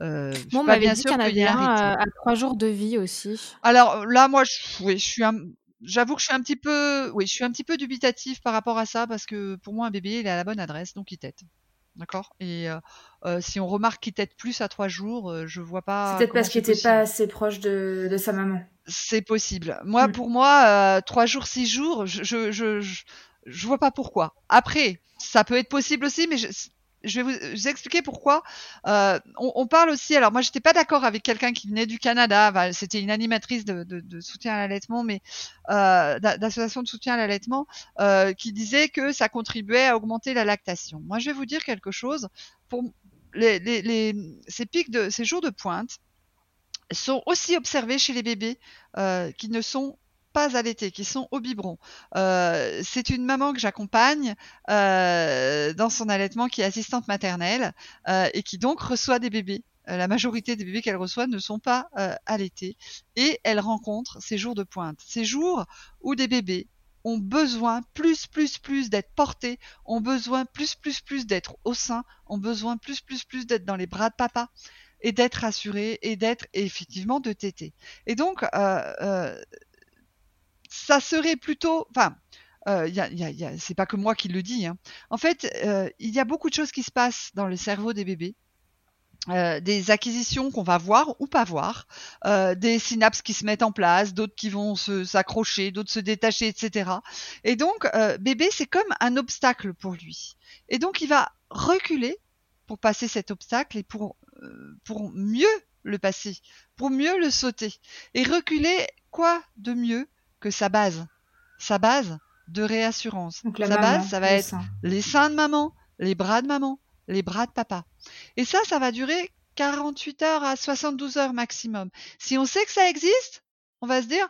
Euh, bon, on m'avait dit qu'il y avait un à, à, trois jours de vie aussi. Alors là, moi, je, oui, je suis un, j'avoue que je suis un petit peu, oui, je suis un petit peu dubitatif par rapport à ça parce que pour moi un bébé il est à la bonne adresse donc il tète. D'accord Et si on remarque qu'il tète plus à trois jours, je vois pas. C'est peut-être parce qu'il n'était pas assez proche de, de sa maman. C'est possible. Moi, mmh. pour moi, trois jours, six jours, je, je, je, je, vois pas pourquoi. Après, ça peut être possible aussi, mais je, vais vous, expliquer pourquoi. Euh, on, parle aussi. Alors moi, j'étais pas d'accord avec quelqu'un qui venait du Canada. C'était une animatrice de, soutien à l'allaitement, mais euh, d'association de soutien à l'allaitement, euh, qui disait que ça contribuait à augmenter la lactation. Moi, je vais vous dire quelque chose. Ces pics ces jours de pointe sont aussi observés chez les bébés qui ne sont pas allaitées, qui sont au biberon. Euh, c'est une maman que j'accompagne euh, dans son allaitement qui est assistante maternelle euh, et qui donc reçoit des bébés. Euh, la majorité des bébés qu'elle reçoit ne sont pas euh, allaités et elle rencontre ces jours de pointe, ces jours où des bébés ont besoin plus plus plus d'être portés, ont besoin plus plus plus d'être au sein, ont besoin plus plus plus d'être dans les bras de papa et d'être rassurés et d'être effectivement de téter. Et donc euh, euh, ça serait plutôt, enfin, euh, y a, y a, c'est pas que moi qui le dis. Hein. En fait, euh, il y a beaucoup de choses qui se passent dans le cerveau des bébés. Euh, des acquisitions qu'on va voir ou pas voir, euh, des synapses qui se mettent en place, d'autres qui vont s'accrocher, d'autres se détacher, etc. Et donc, bébé, c'est comme un obstacle pour lui. Et donc, il va reculer pour passer cet obstacle et pour, pour mieux le passer, pour mieux le sauter. Et reculer, quoi de mieux que sa base. Sa base de réassurance. sa base, ça va être les seins de maman, les bras de maman, les bras de papa. Et ça, ça va durer 48 heures à 72 heures maximum. Si on sait que ça existe, on va se dire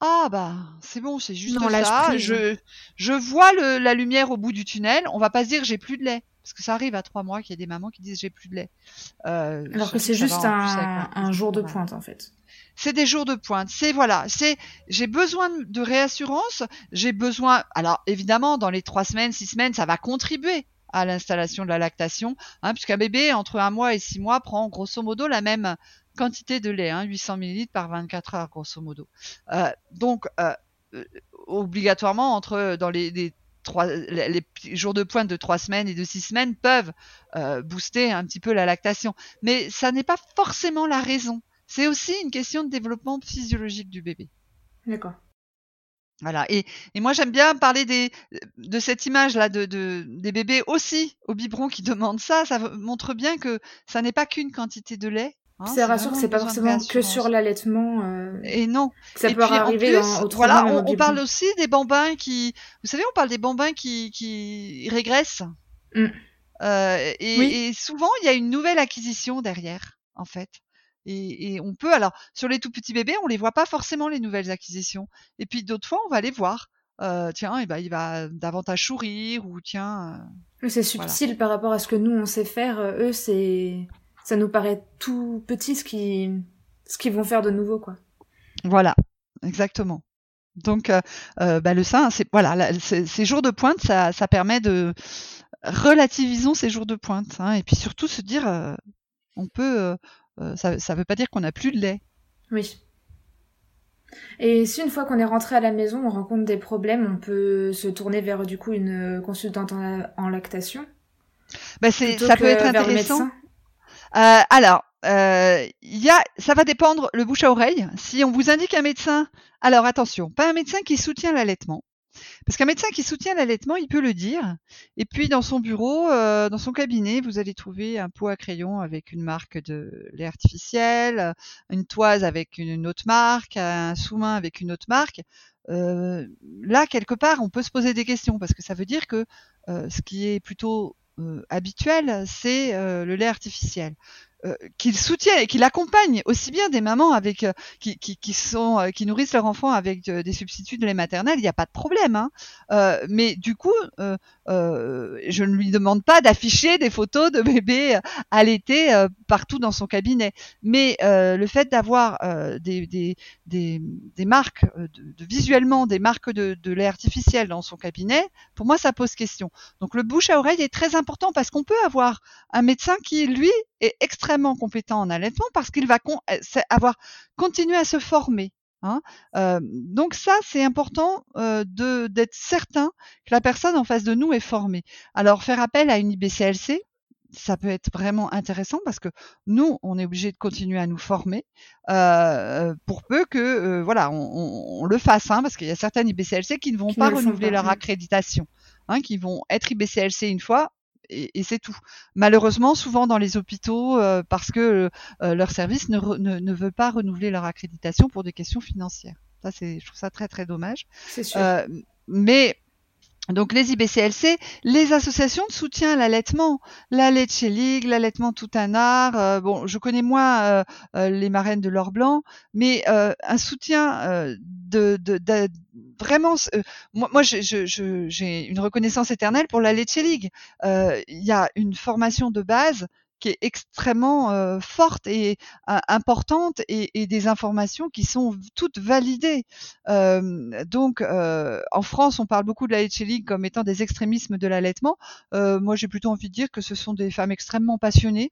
ah bah c'est bon, c'est juste ça. Je, je vois le, la lumière au bout du tunnel. On va pas se dire j'ai plus de lait parce que ça arrive à trois mois qu'il y a des mamans qui disent j'ai plus de lait. Euh, Alors que c'est juste un, un jour de pointe en fait c'est des jours de pointe. C'est voilà, c'est j'ai besoin de réassurance, j'ai besoin. Alors évidemment, dans les trois semaines, six semaines, ça va contribuer à l'installation de la lactation, hein, puisqu'un bébé entre un mois et six mois prend grosso modo la même quantité de lait, hein, 800 ml par 24 heures grosso modo. Euh, donc euh, euh, obligatoirement entre dans les, trois, les, jours de pointe de trois semaines et de six semaines peuvent booster un petit peu la lactation. Mais ça n'est pas forcément la raison. C'est aussi une question de développement physiologique du bébé. D'accord. Voilà. Et, et moi, j'aime bien parler des, de cette image-là de, de, des bébés aussi au biberon qui demandent ça. Ça montre bien que ça n'est pas qu'une quantité de lait, Hein, c'est rassure que c'est pas forcément que sur l'allaitement. Euh, et non. ça peut arriver dans, Voilà, on, parle aussi des bambins qui, vous savez, on parle des bambins qui, qui régressent. Mm. Euh, et, et, souvent, il y a une nouvelle acquisition derrière, en fait. Et, et, on peut, alors, sur les tout petits bébés, on les voit pas forcément les nouvelles acquisitions. Et puis d'autres fois, on va les voir. Euh, tiens, et ben, il va davantage sourire ou tiens. Euh, c'est subtil par rapport à ce que nous on sait faire. Eux, c'est ça nous paraît tout petit ce qui ce qu'ils vont faire de nouveau quoi. Voilà, exactement. Donc euh, euh bah, le sein, c'est voilà, ces jours de pointe, ça, ça permet de relativisons ces jours de pointe, hein, et puis surtout se dire, euh, on peut, euh, ça, ça veut pas dire qu'on n'a plus de lait. Oui. Et si une fois qu'on est rentré à la maison, on rencontre des problèmes, on peut se tourner vers du coup une consultante en, lactation? Bah c'est, ça peut être intéressant. Euh, alors, euh, y a, ça va dépendre le bouche à oreille. Si on vous indique un médecin, alors attention, pas un médecin qui soutient l'allaitement. Parce qu'un médecin qui soutient l'allaitement, il peut le dire. Et puis dans son bureau, euh, dans son cabinet, vous allez trouver un pot à crayon avec une marque de lait artificiel, une toise avec une autre marque, un sous-main avec une autre marque. Euh, là, quelque part, on peut se poser des questions parce que ça veut dire que euh, ce qui est plutôt habituel, c'est le lait artificiel. Euh, qu'il soutient et qu'il accompagne aussi bien des mamans avec qui, qui, qui, sont qui nourrissent leurs enfants avec des substituts de lait maternel, il n'y a pas de problème. Hein. mais du coup, je ne lui demande pas d'afficher des photos de bébés allaités partout dans son cabinet. Mais le fait d'avoir des, des, des, des, marques, de, visuellement des marques de, de lait artificiel dans son cabinet, pour moi, ça pose question. Donc le bouche à oreille est très important parce qu'on peut avoir un médecin qui, lui, est extrêmement compétent en allaitement parce qu'il va euh, avoir continué à se former. Hein. Euh, donc ça, c'est important euh, de d'être certain que la personne en face de nous est formée. Alors faire appel à une IBCLC, ça peut être vraiment intéressant parce que nous, on est obligé de continuer à nous former euh, pour peu que euh, voilà, on, on, le fasse, hein, parce qu'il y a certaines IBCLC qui ne vont pas renouveler leur accréditation, hein, qui vont être IBCLC une fois et, c'est tout. Malheureusement, souvent dans les hôpitaux, euh, parce que euh, leur service ne, ne, ne, veut pas renouveler leur accréditation pour des questions financières. Ça, c'est, je trouve ça très très dommage. C'est sûr. Euh, mais donc les IBCLC, les associations de soutien à l'allaitement, la chez League, l'allaitement tout un art. Euh, bon, je connais moins euh, euh, les marraines de l'or blanc, mais un soutien de, de, de, vraiment. moi, moi j'ai une reconnaissance éternelle pour la chez League. Il y a une formation de base qui est extrêmement forte et importante et, des informations qui sont toutes validées. Donc, en France, on parle beaucoup de la League comme étant des extrémismes de l'allaitement. moi, j'ai plutôt envie de dire que ce sont des femmes extrêmement passionnées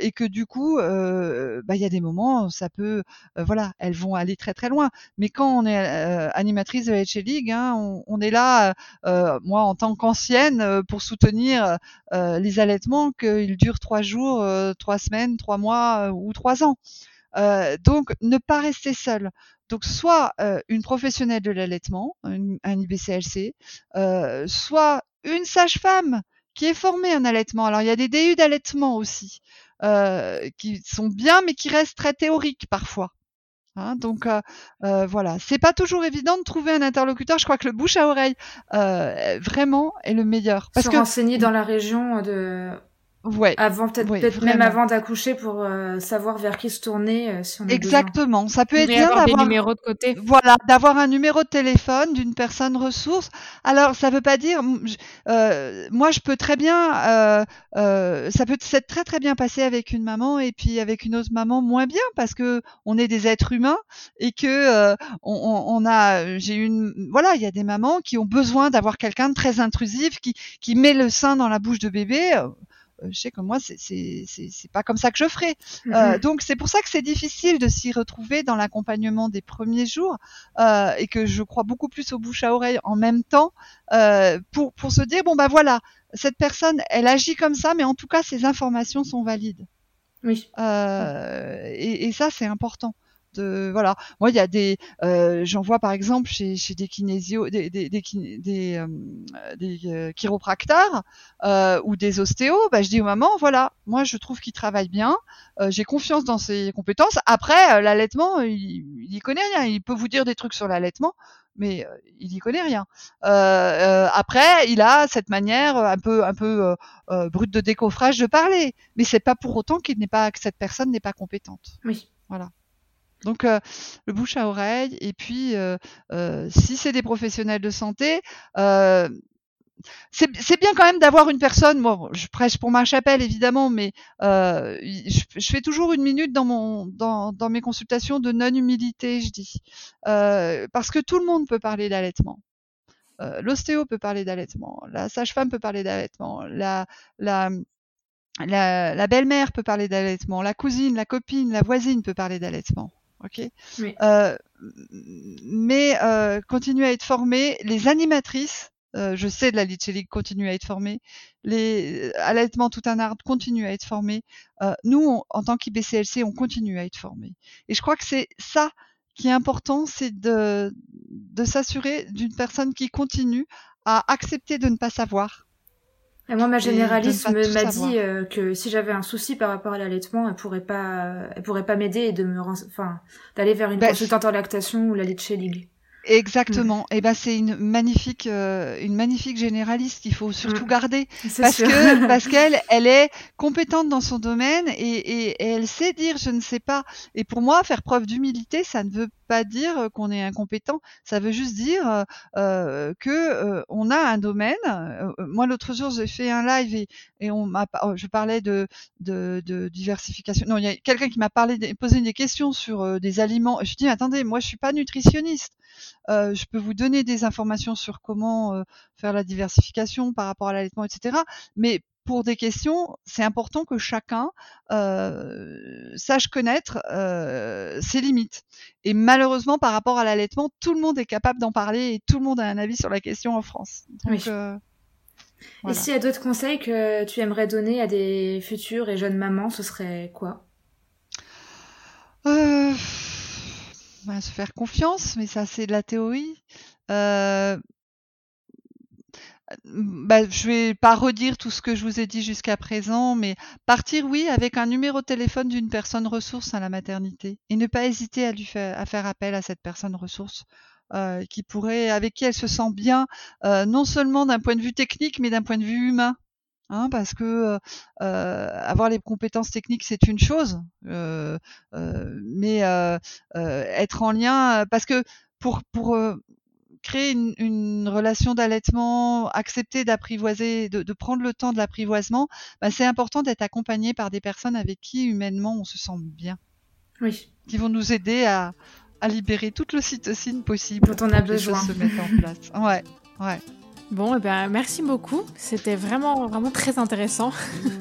et que du coup, bah, il y a des moments, ça peut, voilà, elles vont aller très très loin. Mais quand on est animatrice de la League, hein, on, on, est là, moi en tant qu'ancienne, pour soutenir les allaitements qu'ils durent trois jours euh, trois semaines, trois mois euh, ou trois ans. Euh, donc, ne pas rester seul. Donc, soit une professionnelle de l'allaitement, un, IBCLC, soit une sage-femme qui est formée en allaitement. Alors, il y a des DU d'allaitement aussi, qui sont bien, mais qui restent très théoriques parfois. Hein, donc euh, voilà, c'est pas toujours évident de trouver un interlocuteur. Je crois que le bouche à oreille vraiment est le meilleur. Parce Se que renseigner dans la région de Ouais. Avant peut-être même avant d'accoucher pour euh, savoir vers qui se tourner euh, si on a Exactement. Ça peut être bien d'avoir des numéros de côté. Voilà, d'avoir un numéro de téléphone d'une personne ressource. Alors ça veut pas dire euh, moi je peux très bien euh, ça peut s'être très très bien passé avec une maman et puis avec une autre maman moins bien parce que on est des êtres humains et que on, on, a j'ai une voilà, il y a des mamans qui ont besoin d'avoir quelqu'un de très intrusif qui qui met le sein dans la bouche de bébé je sais que moi, c'est c'est pas comme ça que je ferai. Mm-hmm. donc c'est pour ça que c'est difficile de s'y retrouver dans l'accompagnement des premiers jours et que je crois beaucoup plus au bouche à oreille en même temps pour pour se dire bon bah voilà cette personne elle agit comme ça mais en tout cas ses informations sont valides. Oui. et, et ça c'est important de voilà moi il y a des euh, j'en vois par exemple chez, chez des kinésio des des des, des, euh, des euh, chiropracteurs euh, ou des ostéos bah je dis aux mamans voilà moi je trouve qu'il travaille bien euh, j'ai confiance dans ses compétences après l'allaitement il, il y connaît rien il peut vous dire des trucs sur l'allaitement mais il y connaît rien. Euh, après, il a cette manière un peu un peu euh, brute de décoffrage de parler, mais c'est pas pour autant qu'il n'est pas que cette personne n'est pas compétente. Oui. Voilà. Donc euh, le bouche à oreille et puis euh, euh, si c'est des professionnels de santé, c'est bien quand même d'avoir une personne. Bon, je prêche pour ma chapelle évidemment, mais je, fais toujours une minute dans mon dans, dans mes consultations de non humilité, je dis, parce que tout le monde peut parler d'allaitement. L'ostéo peut parler d'allaitement, la sage-femme peut parler d'allaitement, la la la, la belle-mère peut parler d'allaitement, la cousine, la copine, la voisine peut parler d'allaitement ok euh, mais euh, continuer à être formées. Les animatrices, euh, je sais de la Litchi League, continuent à être formées. Les allaitements tout un art continuent à être formés. nous, en tant qu'IBCLC, on continue à être formés. Et je crois que c'est ça qui est important, c'est de, de s'assurer d'une personne qui continue à accepter de ne pas savoir, moi, ma généraliste m'a dit euh, que si j'avais un souci par rapport à l'allaitement, elle pourrait pas, elle pourrait pas m'aider et de me, enfin, d'aller vers une bah, consultante en lactation ou la Leche League. Exactement. Mm. Et eh ben c'est une magnifique, euh, une magnifique généraliste qu'il faut surtout mm. garder parce que parce qu'elle, elle est compétente dans son domaine et, et, et, elle sait dire je ne sais pas. Et pour moi, faire preuve d'humilité, ça ne veut pas dire qu'on est incompétent. Ça veut juste dire euh, que euh, on a un domaine. Euh, moi, l'autre jour, j'ai fait un live et, et on m'a, oh, je parlais de, de, de diversification. Non, il y a quelqu'un qui m'a parlé, posé des questions sur des aliments. Je dis attendez, moi, je suis pas nutritionniste. Euh, je peux vous donner des informations sur comment euh, faire la diversification par rapport à l'allaitement, etc. Mais pour des questions, c'est important que chacun euh, sache connaître ses limites. Et malheureusement, par rapport à l'allaitement, tout le monde est capable d'en parler et tout le monde a un avis sur la question en France. Donc, Et s'il y a d'autres conseils que tu aimerais donner à des futures et jeunes mamans, ce serait quoi? Se faire confiance, mais ça c'est de la théorie. Euh, bah, je vais pas redire tout ce que je vous ai dit jusqu'à présent, mais partir, oui, avec un numéro de téléphone d'une personne ressource à la maternité et ne pas hésiter à lui faire, à faire appel à cette personne ressource. Euh, qui pourrait, avec qui elle se sent bien, euh, non seulement d'un point de vue technique, mais d'un point de vue humain. Hein, parce que euh, avoir les compétences techniques c'est une chose, euh, euh, mais être en lien, parce que pour pour créer une, une relation d'allaitement, accepter d'apprivoiser, de, de, prendre le temps de l'apprivoisement, bah, c'est important d'être accompagné par des personnes avec qui humainement on se sent bien, oui. qui vont nous aider à, à libérer toute l'ocytocine possible dont on a besoin. se mettre en place. Ouais, ouais. Bon, eh ben, merci beaucoup. C'était vraiment, vraiment très intéressant.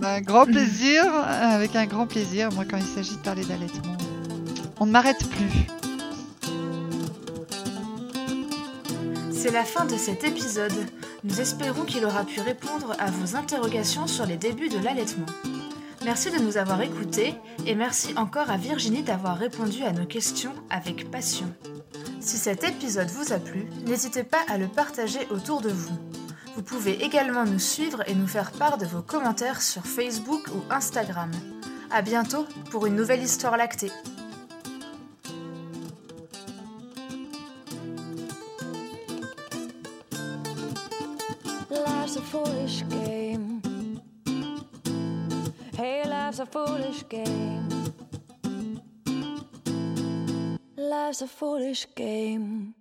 Un grand plaisir, avec un grand plaisir. Moi, quand il s'agit de parler d'allaitement, on ne m'arrête plus. C'est la fin de cet épisode. Nous espérons qu'il aura pu répondre à vos interrogations sur les débuts de l'allaitement. Merci de nous avoir écoutés et merci encore à Virginie d'avoir répondu à nos questions avec passion. Si cet épisode vous a plu, n'hésitez pas à le partager autour de vous. Vous pouvez également nous suivre et nous faire part de vos commentaires sur Facebook ou Instagram. A bientôt pour une nouvelle histoire lactée. Life's a foolish game.